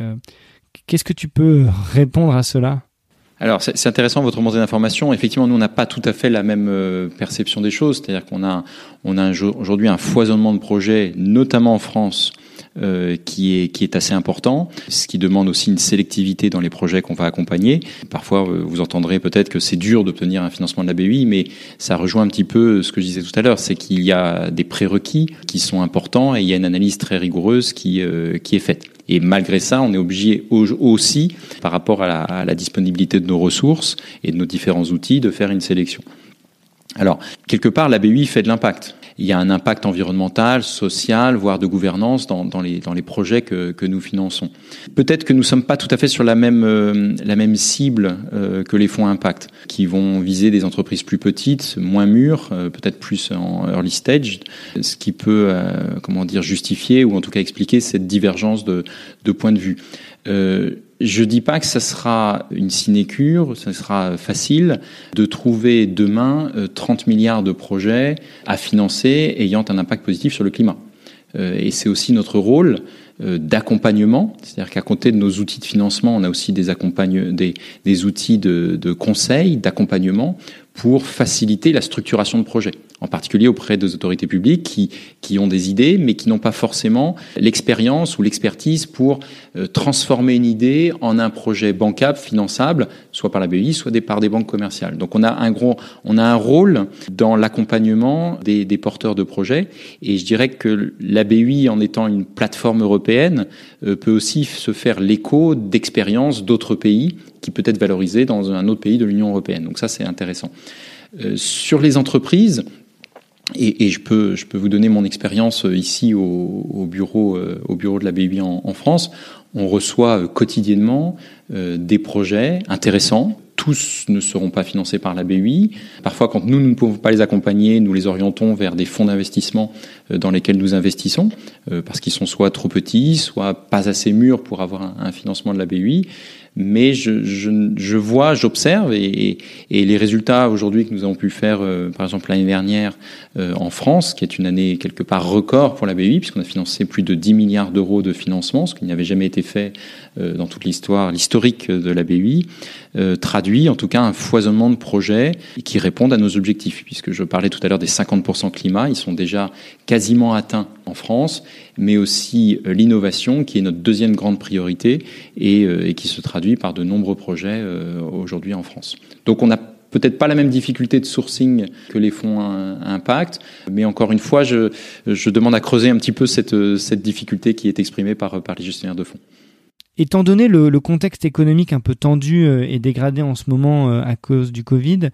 Qu'est-ce que tu peux répondre à cela? Alors c'est intéressant votre montée d'information. Effectivement, nous on n'a pas tout à fait la même perception des choses, c'est-à-dire qu'on on a aujourd'hui un foisonnement de projets, notamment en France, euh, qui est qui est assez important, ce qui demande aussi une sélectivité dans les projets qu'on va accompagner. Parfois, euh, vous entendrez peut-être que c'est dur d'obtenir un financement de la BUI, mais ça rejoint un petit peu ce que je disais tout à l'heure, c'est qu'il y a des prérequis qui sont importants et il y a une analyse très rigoureuse qui euh, qui est faite. Et malgré ça, on est obligé aussi, par rapport à la, à la disponibilité de nos ressources et de nos différents outils, de faire une sélection. Alors, quelque part, la BUI fait de l'impact il y a un impact environnemental, social, voire de gouvernance dans, dans, les, dans les projets que, nous finançons. Peut-être que nous sommes pas tout à fait sur la même, euh, cible euh, que les fonds impact, qui vont viser des entreprises plus petites, moins mûres, euh, peut-être plus en early stage, ce qui peut, comment dire, justifier ou en tout cas expliquer cette divergence de, de points de vue. Je dis pas que ça sera une sinécure, ça sera facile de trouver demain 30 euh, milliards de projets à financer ayant un impact positif sur le climat. Euh, et c'est aussi notre rôle euh, d'accompagnement, c'est-à-dire qu'à côté de nos outils de financement, on a aussi des, des, des outils de, de conseil, d'accompagnement pour faciliter la structuration de projets, en particulier auprès des autorités publiques qui, qui ont des idées, mais qui n'ont pas forcément l'expérience ou l'expertise pour euh, transformer une idée en un projet bancable, finançable, soit par la BI, soit par des banques commerciales. Donc on a un gros, on a un rôle dans l'accompagnement des, des porteurs de projets, et je dirais que la BI, en étant une plateforme européenne, euh, peut aussi se faire l'écho d'expériences d'autres pays qui peut être valorisé dans un autre pays de l'Union européenne. Donc ça, c'est intéressant. Euh, sur les entreprises, et, et, je, peux, je peux vous donner mon expérience euh, ici au, au, bureau, euh, au bureau de la BUI en, en France. On reçoit quotidiennement des projets intéressants. Tous ne seront pas financés par la BUI. Parfois, quand nous, nous ne pouvons pas les accompagner, nous les orientons vers des fonds d'investissement dans lesquels nous investissons, parce qu'ils sont soit trop petits, soit pas assez mûrs pour avoir un financement de la BUI. Mais je, je, je vois, j'observe, et, et, les résultats aujourd'hui que nous avons pu faire, euh, par exemple l'année dernière euh, en France, qui est une année quelque part record pour la BEI, puisqu'on a financé plus de 10 milliards d'euros de financement, ce qui n'avait jamais été fait euh, dans toute l'histoire, l'historique de la BEI, traduit en tout cas un foisonnement de projets qui répondent à nos objectifs, puisque je parlais tout à l'heure des 50% climat, ils sont déjà quasiment atteints en France, mais aussi l'innovation, qui est notre deuxième grande priorité, et, et qui se traduit par de nombreux projets euh, aujourd'hui en France. Donc on n'a peut-être pas la même difficulté de sourcing que les fonds impact, mais encore une fois, je, je demande à creuser un petit peu cette, cette difficulté qui est exprimée par, par les gestionnaires de fonds. Étant donné le, le, contexte économique un peu tendu euh, et dégradé en ce moment euh, à cause du Covid,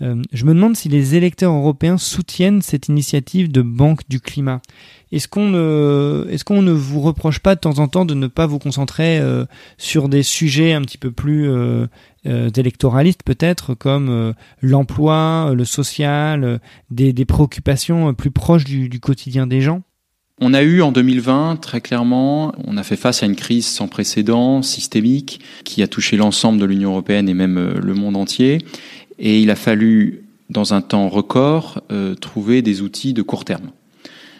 je me demande si les électeurs européens soutiennent cette initiative de banque du climat. Est-ce qu'on ne, est-ce qu'on ne vous reproche pas de temps en temps de ne pas vous concentrer euh, sur des sujets un petit peu plus euh, euh électoralistes peut-être, comme euh, l'emploi, le social, des, des, préoccupations plus proches du, du quotidien des gens? On a eu en 2020, très clairement, on a fait face à une crise sans précédent, systémique, qui a touché l'ensemble de l'Union européenne et même le monde entier. Et il a fallu, dans un temps record, trouver des outils de court terme.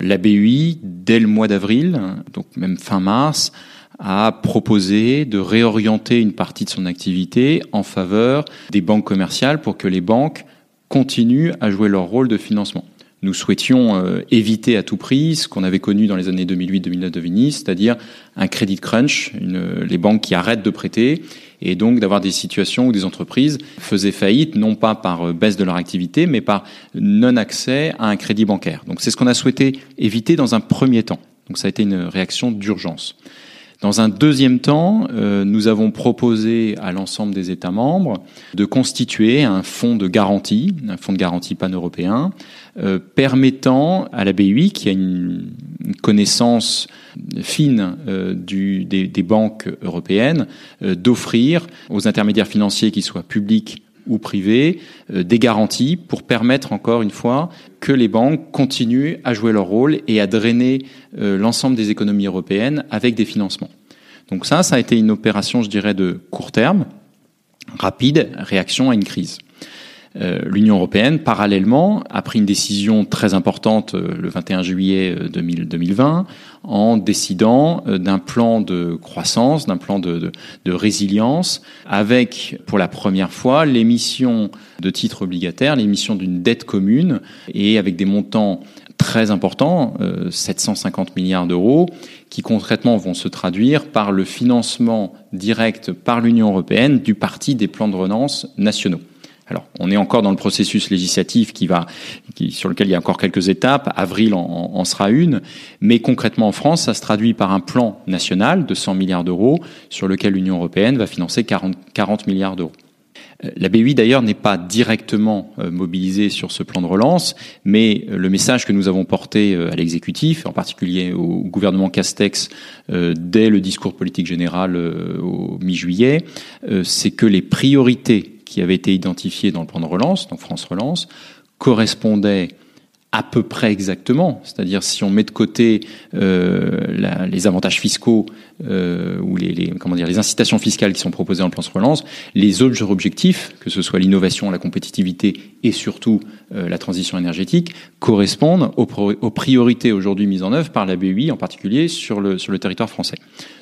La BUI, dès le mois d'avril, donc même fin mars, a proposé de réorienter une partie de son activité en faveur des banques commerciales pour que les banques continuent à jouer leur rôle de financement. Nous souhaitions euh, éviter à tout prix ce qu'on avait connu dans les années 2008-2009 de Venise, c'est-à-dire un crédit crunch, une, les banques qui arrêtent de prêter et donc d'avoir des situations où des entreprises faisaient faillite, non pas par euh, baisse de leur activité, mais par non-accès à un crédit bancaire. Donc c'est ce qu'on a souhaité éviter dans un premier temps. Donc ça a été une réaction d'urgence. Dans un deuxième temps, euh, nous avons proposé à l'ensemble des États membres de constituer un fonds de garantie, un fonds de garantie pan-européen, euh, permettant à la BUI, qui a une, connaissance fine euh, des, banques européennes, d'offrir aux intermédiaires financiers, qui soient publics ou privés, des garanties pour permettre encore une fois que les banques continuent à jouer leur rôle et à drainer l'ensemble des économies européennes avec des financements. Donc ça, ça a été une opération, je dirais, de court terme, rapide, réaction à une crise. Euh, L'Union européenne, parallèlement, a pris une décision très importante euh, le 21 juillet 2020 euh, en décidant d'un plan de croissance, d'un plan de, de, de, résilience, avec pour la première fois l'émission de titres obligataires, l'émission d'une dette commune, et avec des montants très importants, 750 milliards d'euros, qui concrètement vont se traduire par le financement direct par l'Union européenne du parti des plans de relance nationaux. Alors, on est encore dans le processus législatif qui va, sur lequel il y a encore quelques étapes. Avril en, en, sera une, mais concrètement en France, ça se traduit par un plan national de 100 milliards d'euros sur lequel l'Union européenne va financer 40, 40 milliards d'euros. Euh, la BUI d'ailleurs n'est pas directement euh, mobilisée sur ce plan de relance, mais euh, le message que nous avons porté à l'exécutif, en particulier au gouvernement Castex, dès le discours politique général au mi-juillet, c'est que les priorités qui avaient été identifiées dans le plan de relance, donc France Relance, correspondaient à peu près exactement. C'est-à-dire si on met de côté euh, les avantages fiscaux euh, ou les, comment dire les incitations fiscales qui sont proposées dans le plan de relance, les autres objectifs, que ce soit l'innovation, la compétitivité et surtout euh, la transition énergétique, correspondent aux, priorités aujourd'hui mises en œuvre par la BUI, en particulier sur le sur le territoire français.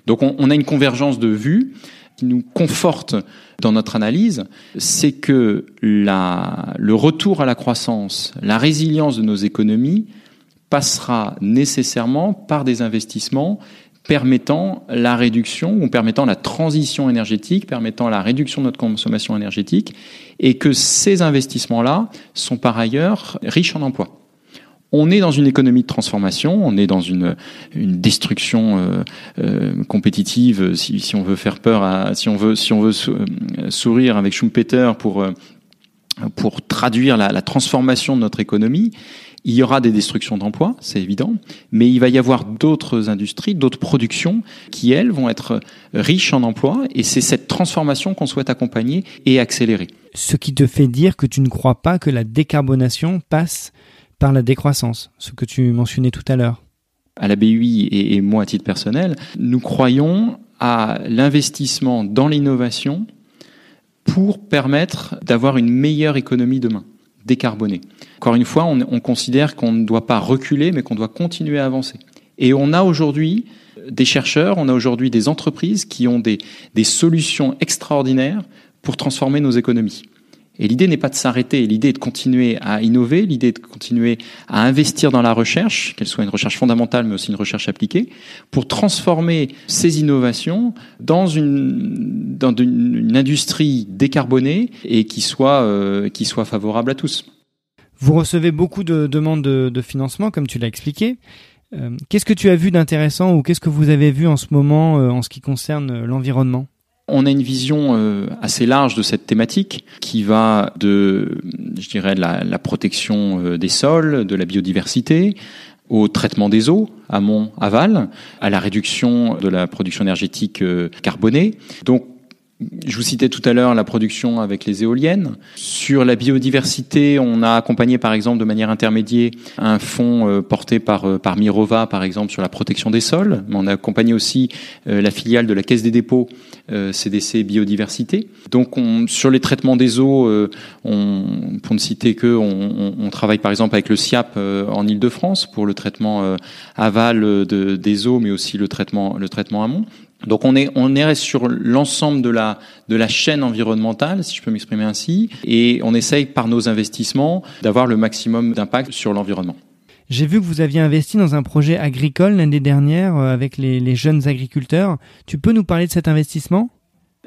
Donc on, on a une convergence de vues qui nous conforte dans notre analyse, c'est que le retour à la croissance, la résilience de nos économies passera nécessairement par des investissements permettant la réduction ou permettant la transition énergétique, permettant la réduction de notre consommation énergétique, et que ces investissements-là sont par ailleurs riches en emplois on est dans une économie de transformation, on est dans une, une destruction euh, euh, compétitive. Si, si, on veut faire peur, à, si on veut, si on veut euh, sourire avec Schumpeter pour pour traduire la, la, transformation de notre économie, il y aura des destructions d'emplois, c'est évident, mais il va y avoir d'autres industries, d'autres productions qui, elles, vont être riches en emplois, et c'est cette transformation qu'on souhaite accompagner et accélérer. Ce qui te fait dire que tu ne crois pas que la décarbonation passe par la décroissance, ce que tu mentionnais tout à l'heure à la BUI et, moi à titre personnel, nous croyons à l'investissement dans l'innovation pour permettre d'avoir une meilleure économie demain, décarbonée. Encore une fois, on, on considère qu'on ne doit pas reculer, mais qu'on doit continuer à avancer. Et on a aujourd'hui des chercheurs, on a aujourd'hui des entreprises qui ont des solutions extraordinaires pour transformer nos économies. Et l'idée n'est pas de s'arrêter, l'idée est de continuer à innover, l'idée est de continuer à investir dans la recherche, qu'elle soit une recherche fondamentale mais aussi une recherche appliquée, pour transformer ces innovations dans une, industrie décarbonée et qui soit, euh, qui soit favorable à tous. Vous recevez beaucoup de demandes de, de financement, comme tu l'as expliqué. Euh, qu'est-ce que tu as vu d'intéressant ou qu'est-ce que vous avez vu en ce moment euh, en ce qui concerne l'environnement? On a une vision euh, assez large de cette thématique qui va de, je dirais, la, protection euh, des sols, de la biodiversité, au traitement des eaux, amont, aval, à la réduction de la production énergétique euh, carbonée. Donc je vous citais tout à l'heure la production avec les éoliennes. Sur la biodiversité, on a accompagné par exemple de manière intermédiaire un fonds euh, porté par, euh, par Mirova par exemple sur la protection des sols. Mais on a accompagné aussi euh, la filiale de la Caisse des dépôts CDC Biodiversité. Donc on, sur les traitements des eaux, on, pour ne citer que, on, on, travaille par exemple avec le SIAP en Ile-de-France pour le traitement aval de, des eaux, mais aussi le traitement, le traitement amont. Donc on est on est sur l'ensemble de la de la chaîne environnementale, si je peux m'exprimer ainsi, et on essaye par nos investissements d'avoir le maximum d'impact sur l'environnement. J'ai vu que vous aviez investi dans un projet agricole l'année dernière euh, avec les, les jeunes agriculteurs. Tu peux nous parler de cet investissement?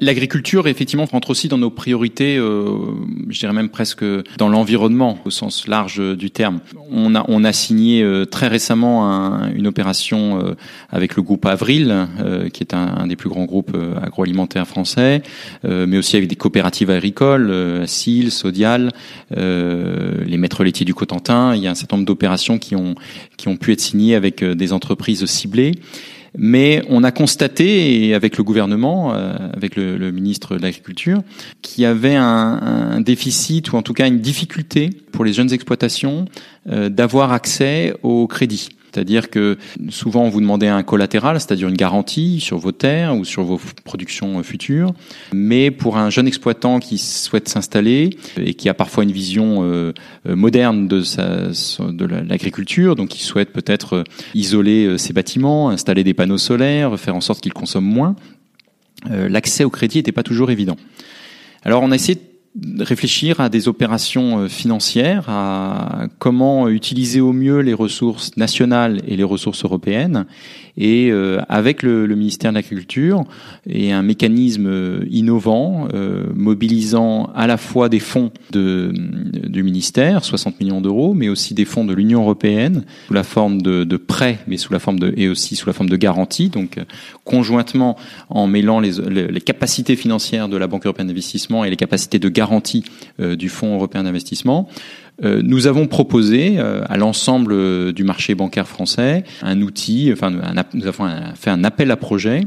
L'agriculture, effectivement, rentre aussi dans nos priorités, euh, je dirais même presque dans l'environnement, au sens large du terme. On a, on a signé euh, très récemment un, une opération euh, avec le groupe Avril, euh, qui est un, un, des plus grands groupes agroalimentaires français, mais aussi avec des coopératives agricoles, Sil, Sodial, les maîtres laitiers du Cotentin. Il y a un certain nombre d'opérations qui ont, qui ont pu être signées avec des entreprises ciblées. Mais on a constaté, avec le gouvernement, euh, avec le, ministre de l'Agriculture, qu'il y avait un, un, déficit ou en tout cas une difficulté pour les jeunes exploitations euh, d'avoir accès au crédit. C'est-à-dire que souvent on vous demandait un collatéral, c'est-à-dire une garantie sur vos terres ou sur vos productions futures. Mais pour un jeune exploitant qui souhaite s'installer et qui a parfois une vision euh, moderne de, sa, de l'agriculture, donc qui souhaite peut-être isoler euh, ses bâtiments, installer des panneaux solaires, faire en sorte qu'il consomme moins, euh, l'accès au crédit n'était pas toujours évident. Alors on a essayé réfléchir à des opérations euh, financières, à comment utiliser au mieux les ressources nationales et les ressources européennes, et euh, avec le, ministère de l'Agriculture et un mécanisme euh, innovant, euh, mobilisant à la fois des fonds du ministère, 60 millions d'euros, mais aussi des fonds de l'Union européenne sous la forme de, prêts, mais sous la forme de et aussi sous la forme de garanties. Donc conjointement en mêlant les, les capacités financières de la Banque européenne d'investissement et les capacités de garantie du Fonds européen d'investissement. Euh, nous avons proposé euh, à l'ensemble euh, du marché bancaire français un outil, enfin nous avons fait un appel à projet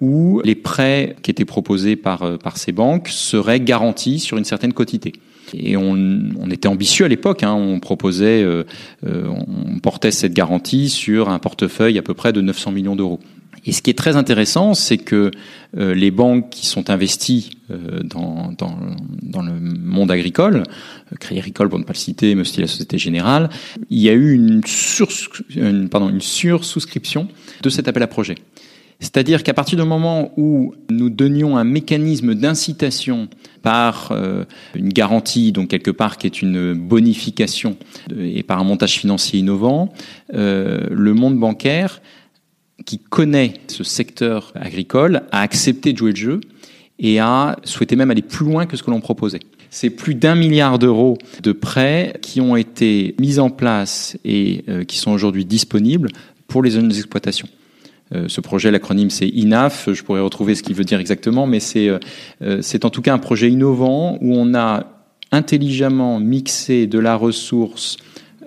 où les prêts qui étaient proposés par, par ces banques seraient garantis sur une certaine quotité. Et on, était ambitieux à l'époque. Hein, on proposait, on portait cette garantie sur un portefeuille à peu près de 900 millions d'euros. Et ce qui est très intéressant, c'est que euh, les banques qui sont investies euh, dans, dans, dans, le monde agricole, euh, Crédit Agricole pour ne pas le citer, mais aussi la Société Générale, il y a eu une, sur, une, pardon, une sursouscription de cet appel à projet. C'est-à-dire qu'à partir du moment où nous donnions un mécanisme d'incitation par euh, une garantie, donc quelque part qui est une bonification, et par un montage financier innovant, euh, le monde bancaire qui connaît ce secteur agricole a accepté de jouer le jeu et a souhaité même aller plus loin que ce que l'on proposait. C'est plus d'un milliard d'euros de prêts qui ont été mis en place et euh, qui sont aujourd'hui disponibles pour les zones d'exploitation. Euh, ce projet, l'acronyme c'est INAF, je pourrais retrouver ce qu'il veut dire exactement, mais euh, c'est en tout cas un projet innovant où on a intelligemment mixé de la ressource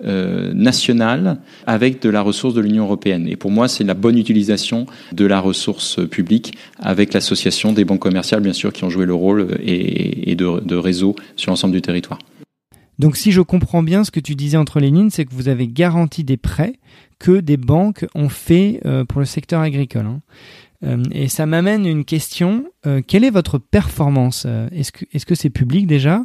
euh, nationale avec de la ressource de l'Union européenne. Et pour moi, c'est la bonne utilisation de la ressource publique avec l'association des banques commerciales, bien sûr, qui ont joué le rôle et, et de, de réseau sur l'ensemble du territoire. Donc si je comprends bien ce que tu disais entre les lignes, c'est que vous avez garanti des prêts que des banques ont fait euh, pour le secteur agricole. Hein. Euh, et ça m'amène une question. Euh, quelle est votre performance Est-ce que est-ce que c'est public déjà?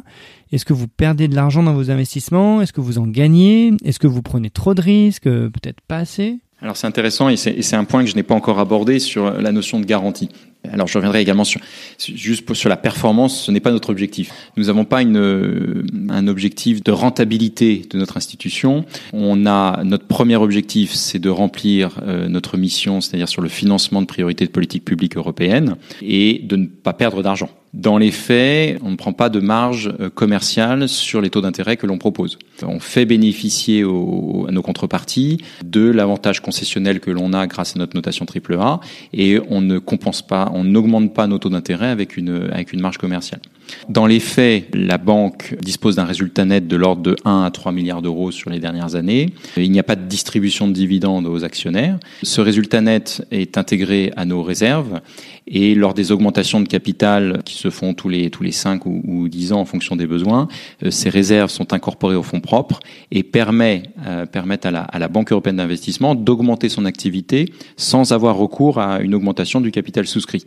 Est-ce que vous perdez de l'argent dans vos investissements? Est-ce que vous en gagnez? Est-ce que vous prenez trop de risques? Peut-être pas assez? Alors c'est intéressant et c'est un point que je n'ai pas encore abordé sur la notion de garantie. Alors je reviendrai également sur juste sur la performance, ce n'est pas notre objectif. Nous n'avons pas une, un objectif de rentabilité de notre institution. On a notre premier objectif, c'est de remplir euh, notre mission, c'est-à-dire sur le financement de priorités de politique publique européenne et de ne pas perdre d'argent. Dans les faits, on ne prend pas de marge euh, commerciale sur les taux d'intérêt que l'on propose. On fait bénéficier à nos contreparties de l'avantage concessionnel que l'on a grâce à notre notation AAA et on ne compense pas, on n'augmente pas nos taux d'intérêt avec une, avec une marge commerciale. Dans les faits, la banque dispose d'un résultat net de l'ordre de 1 à 3 milliards d'euros sur les dernières années. Il n'y a pas de distribution de dividendes aux actionnaires. Ce résultat net est intégré à nos réserves et lors des augmentations de capital qui se font tous les tous les 5 ou, ou 10 ans en fonction des besoins, euh, ces réserves sont incorporées au fonds propre et permet, euh, permettent à la, à la Banque européenne d'investissement d'augmenter son activité sans avoir recours à une augmentation du capital souscrit.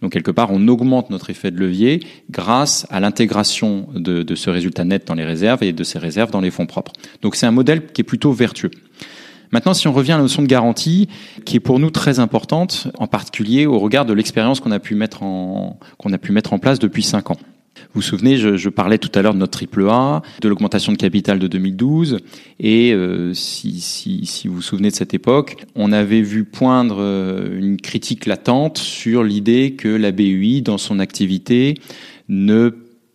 Donc quelque part, on augmente notre effet de levier grâce à l'intégration de, ce résultat net dans les réserves et de ces réserves dans les fonds propres. Donc c'est un modèle qui est plutôt vertueux. Maintenant, si on revient à la notion de garantie, qui est pour nous très importante, en particulier au regard de l'expérience qu'on a pu mettre en qu'on a pu mettre en place depuis cinq ans. Vous vous souvenez, je, parlais tout à l'heure de notre triple A, de l'augmentation de capital de 2012, et euh, si, si, si, vous vous souvenez de cette époque, on avait vu poindre euh, une critique latente sur l'idée que la BUI, dans son activité, ne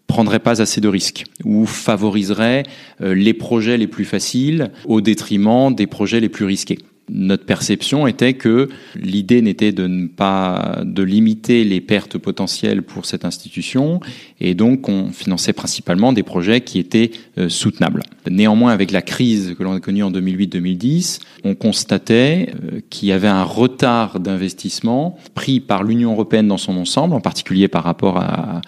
prendrait pas assez de risques ou favoriserait euh, les projets les plus faciles au détriment des projets les plus risqués notre perception était que l'idée n'était de ne pas de limiter les pertes potentielles pour cette institution et donc on finançait principalement des projets qui étaient euh, soutenables. Néanmoins, avec la crise que l'on a connue en 2008-2010, on constatait euh, qu'il y avait un retard d'investissement pris par l'Union européenne dans son ensemble, en particulier par rapport à,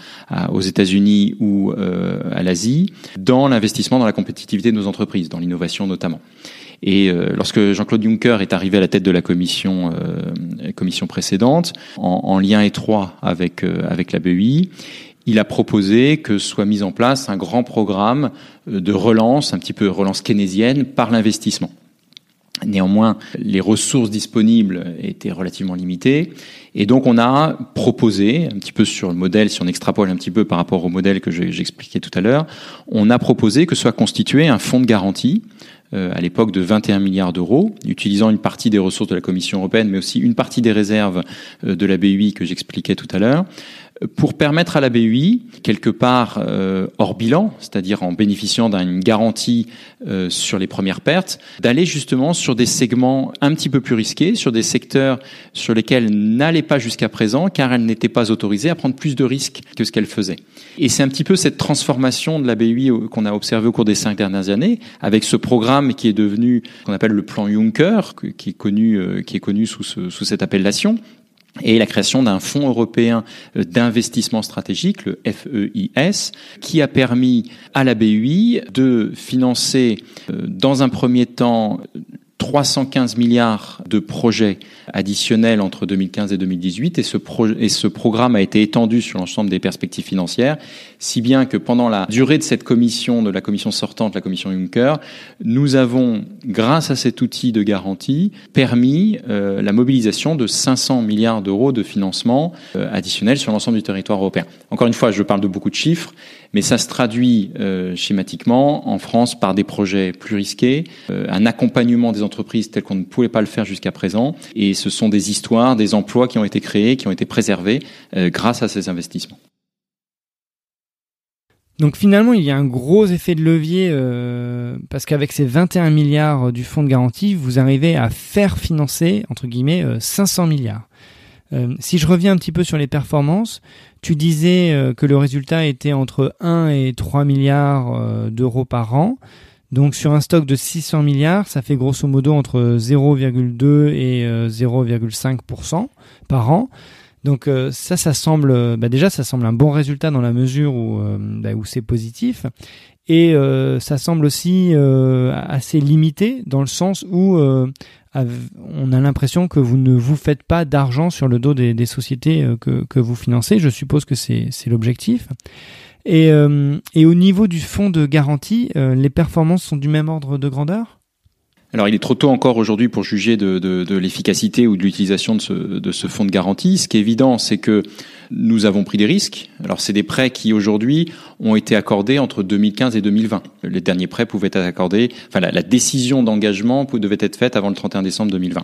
aux États-Unis ou euh, à l'Asie, dans l'investissement dans la compétitivité de nos entreprises, dans l'innovation notamment. Et euh, lorsque Jean-Claude Juncker est arrivé à la tête de la commission, euh, commission précédente, en, en, lien étroit avec, euh, avec la BEI, il a proposé que soit mis en place un grand programme de relance, un petit peu relance keynésienne, par l'investissement. Néanmoins, les ressources disponibles étaient relativement limitées. Et donc, on a proposé, un petit peu sur le modèle, si on extrapole un petit peu par rapport au modèle que j'expliquais tout à l'heure, on a proposé que soit constitué un fonds de garantie à l'époque de 21 milliards d'euros, utilisant une partie des ressources de la Commission européenne, mais aussi une partie des réserves euh, de la BUI que j'expliquais tout à l'heure, pour permettre à la BUI, quelque part euh, hors bilan, c'est-à-dire en bénéficiant d'une garantie euh, sur les premières pertes, d'aller justement sur des segments un petit peu plus risqués, sur des secteurs sur lesquels n'allait pas jusqu'à présent, car elle n'était pas autorisée à prendre plus de risques que ce qu'elle faisait. Et c'est un petit peu cette transformation de la BUI qu'on a observé au cours des cinq dernières années, avec ce programme qui est devenu, qu'on appelle le plan Juncker, qui est connu, euh, qui est connu sous cette appellation, et la création d'un fonds européen euh, d'investissement stratégique, le FEIS, qui a permis à la BUI de financer euh, dans un premier temps 315 milliards de projets additionnels entre 2015 et 2018 et ce, et ce programme a été étendu sur l'ensemble des perspectives financières, si bien que pendant la durée de cette commission, de la commission sortante, la commission Juncker, nous avons, grâce à cet outil de garantie, permis euh, la mobilisation de 500 milliards d'euros de financement euh, additionnel sur l'ensemble du territoire européen. Encore une fois, je parle de beaucoup de chiffres, mais ça se traduit euh, schématiquement en France par des projets plus risqués, euh, un accompagnement des entreprises tel qu'on ne pouvait pas le faire jusqu'à présent, et ce sont des histoires, des emplois qui ont été créés, qui ont été préservés euh, grâce à ces investissements. Donc finalement, il y a un gros effet de levier parce qu'avec ces 21 milliards du fonds de garantie, vous arrivez à faire financer, entre guillemets, 500 milliards. Si je reviens un petit peu sur les performances, tu disais euh, que le résultat était entre 1 et 3 milliards euh, d'euros par an. Donc sur un stock de 600 milliards, ça fait grosso modo entre 0,2 et 0,5% par an. Donc ça, ça semble, bah déjà, ça semble un bon résultat dans la mesure où, bah, où c'est positif. et ça semble aussi assez limité dans le sens où on a l'impression que vous ne vous faites pas d'argent sur le dos des, sociétés que, que, vous financez. Je suppose que c'est l'objectif. Et, et, au niveau du fonds de garantie, les performances sont du même ordre de grandeur? Alors, il est trop tôt encore aujourd'hui pour juger de l'efficacité ou de l'utilisation de ce, de ce fonds de garantie. Ce qui est évident, c'est que nous avons pris des risques. Alors, c'est des prêts qui aujourd'hui ont été accordés entre 2015 et 2020. Les derniers prêts pouvaient être accordés, enfin, la, décision d'engagement devait être faite avant le 31 décembre 2020.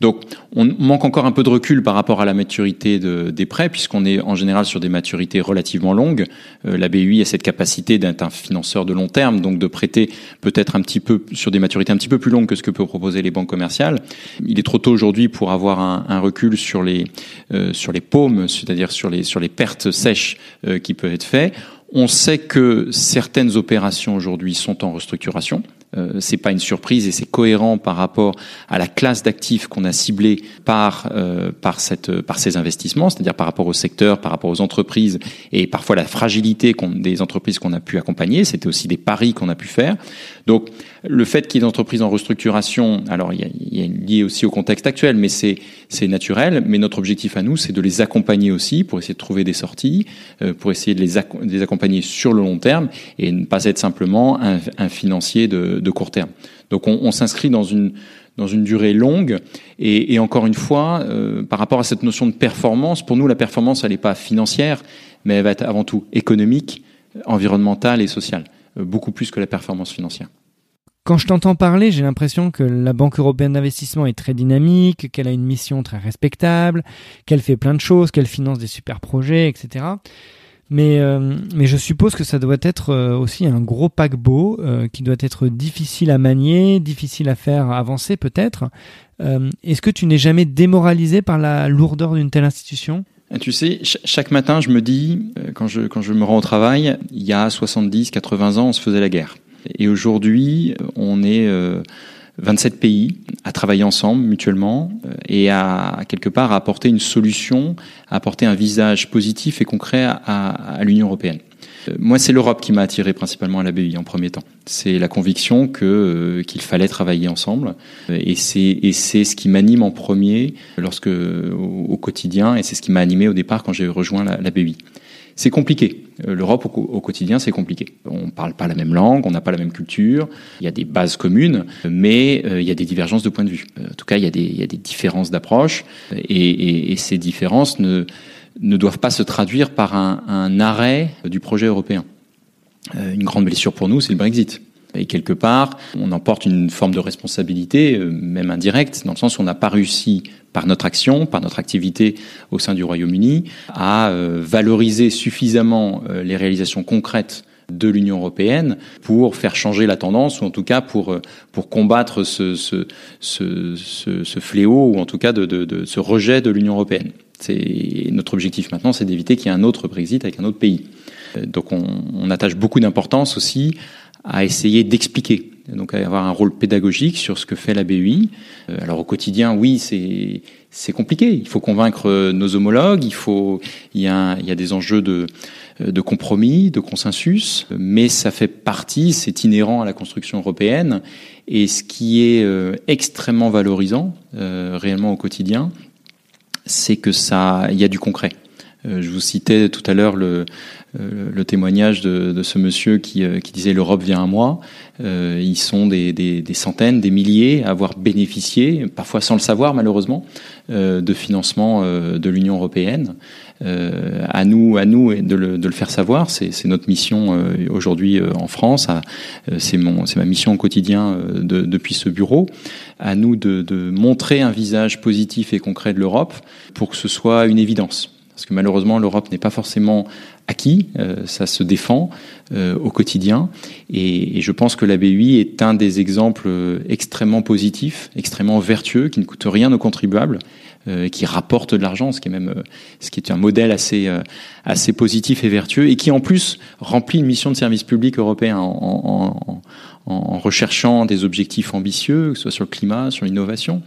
Donc, on manque encore un peu de recul par rapport à la maturité de, des prêts, puisqu'on est en général sur des maturités relativement longues. Euh, la BUI a cette capacité d'être un financeur de long terme, donc de prêter peut-être un petit peu sur des maturités un petit peu plus longues que ce que peuvent proposer les banques commerciales. Il est trop tôt aujourd'hui pour avoir un, un recul sur les euh, sur les paumes, c'est-à-dire sur les sur les pertes sèches euh, qui peuvent être faites. On sait que certaines opérations aujourd'hui sont en restructuration. Euh, c'est pas une surprise et c'est cohérent par rapport à la classe d'actifs qu'on a ciblé par euh, par cette par ces investissements, c'est-à-dire par rapport au secteur, par rapport aux entreprises et parfois la fragilité des entreprises qu'on a pu accompagner. C'était aussi des paris qu'on a pu faire. Donc le fait qu'il y ait des entreprises en restructuration, alors il y a, il y lié aussi au contexte actuel, mais c'est c'est naturel. Mais notre objectif à nous, c'est de les accompagner aussi pour essayer de trouver des sorties, euh, pour essayer de les, de les accompagner sur le long terme et ne pas être simplement un, un financier de de court terme. Donc on, s'inscrit dans une dans une durée longue. Et, encore une fois, euh, par rapport à cette notion de performance, pour nous, la performance, elle n'est pas financière, mais elle va être avant tout économique, environnementale et sociale, euh, beaucoup plus que la performance financière. Quand je t'entends parler, j'ai l'impression que la Banque européenne d'investissement est très dynamique, qu'elle a une mission très respectable, qu'elle fait plein de choses, qu'elle finance des super projets, etc. Mais, euh, mais je suppose que ça doit être euh, aussi un gros paquebot euh, qui doit être difficile à manier, difficile à faire avancer peut-être. Est-ce que tu n'es jamais démoralisé par la lourdeur d'une telle institution? Tu sais, chaque matin, je me dis, quand je, quand je me rends au travail, il y a 70, 80 ans, on se faisait la guerre. Et aujourd'hui, on est 27 pays à travailler ensemble mutuellement euh, et à, quelque part à apporter une solution, à apporter un visage positif et concret à, à l'Union européenne. Euh, moi, c'est l'Europe qui m'a attiré principalement à la BI en premier temps. C'est la conviction que euh, qu'il fallait travailler ensemble, et c'est et c'est ce qui m'anime en premier lorsque au, quotidien, et c'est ce qui m'a animé au départ quand j'ai rejoint la, la BI. C'est compliqué. Euh, L'Europe au, quotidien, c'est compliqué. On ne parle pas la même langue, on n'a pas la même culture, il y a des bases communes, mais euh, il y a des divergences de points de vue. Euh, en tout cas, il y a des, différences d'approche, et, ces différences ne, doivent pas se traduire par un arrêt du projet européen. Une grande blessure pour nous, c'est le Brexit. Et quelque part, on emporte une forme de responsabilité, même indirecte, dans le sens où on n'a pas réussi par notre action, par notre activité au sein du Royaume-Uni, à euh, valoriser suffisamment euh, les réalisations concrètes de l'Union européenne pour faire changer la tendance ou en tout cas pour euh, pour combattre ce ce, ce, ce, fléau ou en tout cas de, de, de ce rejet de l'Union européenne. C'est notre objectif maintenant, c'est d'éviter qu'il y ait un autre Brexit avec un autre pays. Donc on, on attache beaucoup d'importance aussi à essayer d'expliquer donc avoir un rôle pédagogique sur ce que fait la BUI. Euh, alors au quotidien, oui, c'est c'est compliqué. Il faut convaincre nos homologues. Il faut il y a il y a des enjeux de de compromis, de consensus, mais ça fait partie, c'est inhérent à la construction européenne. Et ce qui est euh, extrêmement valorisant euh, réellement au quotidien, c'est que ça, il y a du concret. je vous citais tout à l'heure le, euh, le témoignage de, de, ce monsieur qui, euh, qui disait l'Europe vient à moi. Euh, ils sont des, des, des, centaines, des milliers à avoir bénéficié, parfois sans le savoir malheureusement, euh, de financement euh, de l'Union européenne. à nous, à nous de le, de le faire savoir. C'est notre mission aujourd'hui en France. C'est ma mission au quotidien de, depuis ce bureau. À nous de, de montrer un visage positif et concret de l'Europe pour que ce soit une évidence parce que malheureusement l'Europe n'est pas forcément acquis, euh, ça se défend euh, au quotidien, et, je pense que la BUI est un des exemples euh, extrêmement positifs, extrêmement vertueux, qui ne coûte rien aux contribuables, qui rapporte de l'argent, ce qui est même ce qui est un modèle assez assez positif et vertueux, et qui en plus remplit une mission de service public européen en, recherchant des objectifs ambitieux, que ce soit sur le climat, sur l'innovation,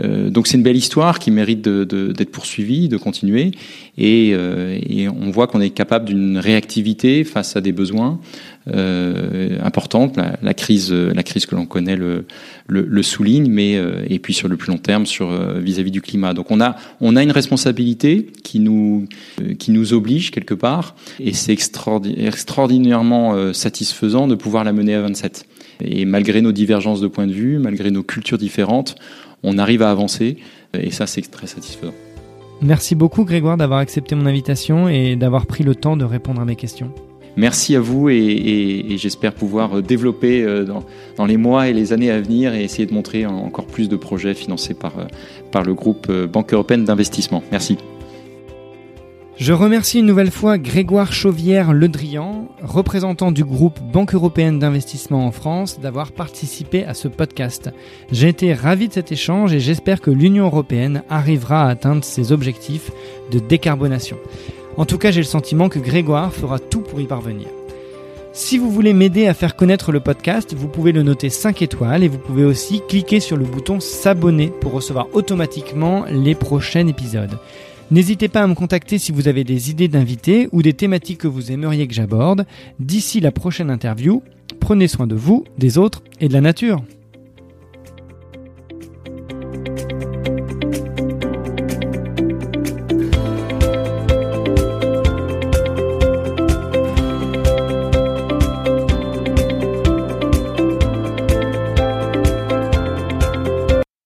Euh, donc c'est une belle histoire qui mérite d'être poursuivie, de continuer, et, euh, et on voit qu'on est capable d'une réactivité face à des besoins euh, importantes. La, la, crise, la crise que l'on connaît le, le, le, souligne, mais euh, et puis sur le plus long terme, sur euh, vis-à-vis -vis du climat. Donc on a on a une responsabilité qui nous qui nous oblige quelque part, et c'est extraordinairement satisfaisant de pouvoir la mener à 27. Et malgré nos divergences de points de vue, malgré nos cultures différentes, on arrive à avancer et ça c'est très satisfaisant. Merci beaucoup Grégoire d'avoir accepté mon invitation et d'avoir pris le temps de répondre à mes questions. Merci à vous et, et, et j'espère pouvoir développer euh, dans, dans, les mois et les années à venir et essayer de montrer encore plus de projets financés par, euh, par le groupe euh, Banque européenne d'investissement. Merci. Je remercie une nouvelle fois Grégoire Chauvière-Le Drian, représentant du groupe Banque européenne d'investissement en France, d'avoir participé à ce podcast. J'ai été ravi de cet échange et j'espère que l'Union européenne arrivera à atteindre ses objectifs de décarbonation. En tout cas, j'ai le sentiment que Grégoire fera tout pour y parvenir. Si vous voulez m'aider à faire connaître le podcast, vous pouvez le noter 5 étoiles et vous pouvez aussi cliquer sur le bouton s'abonner pour recevoir automatiquement les prochains épisodes. N'hésitez pas à me contacter si vous avez des idées d'invités ou des thématiques que vous aimeriez que j'aborde. D'ici la prochaine interview, prenez soin de vous, des autres et de la nature.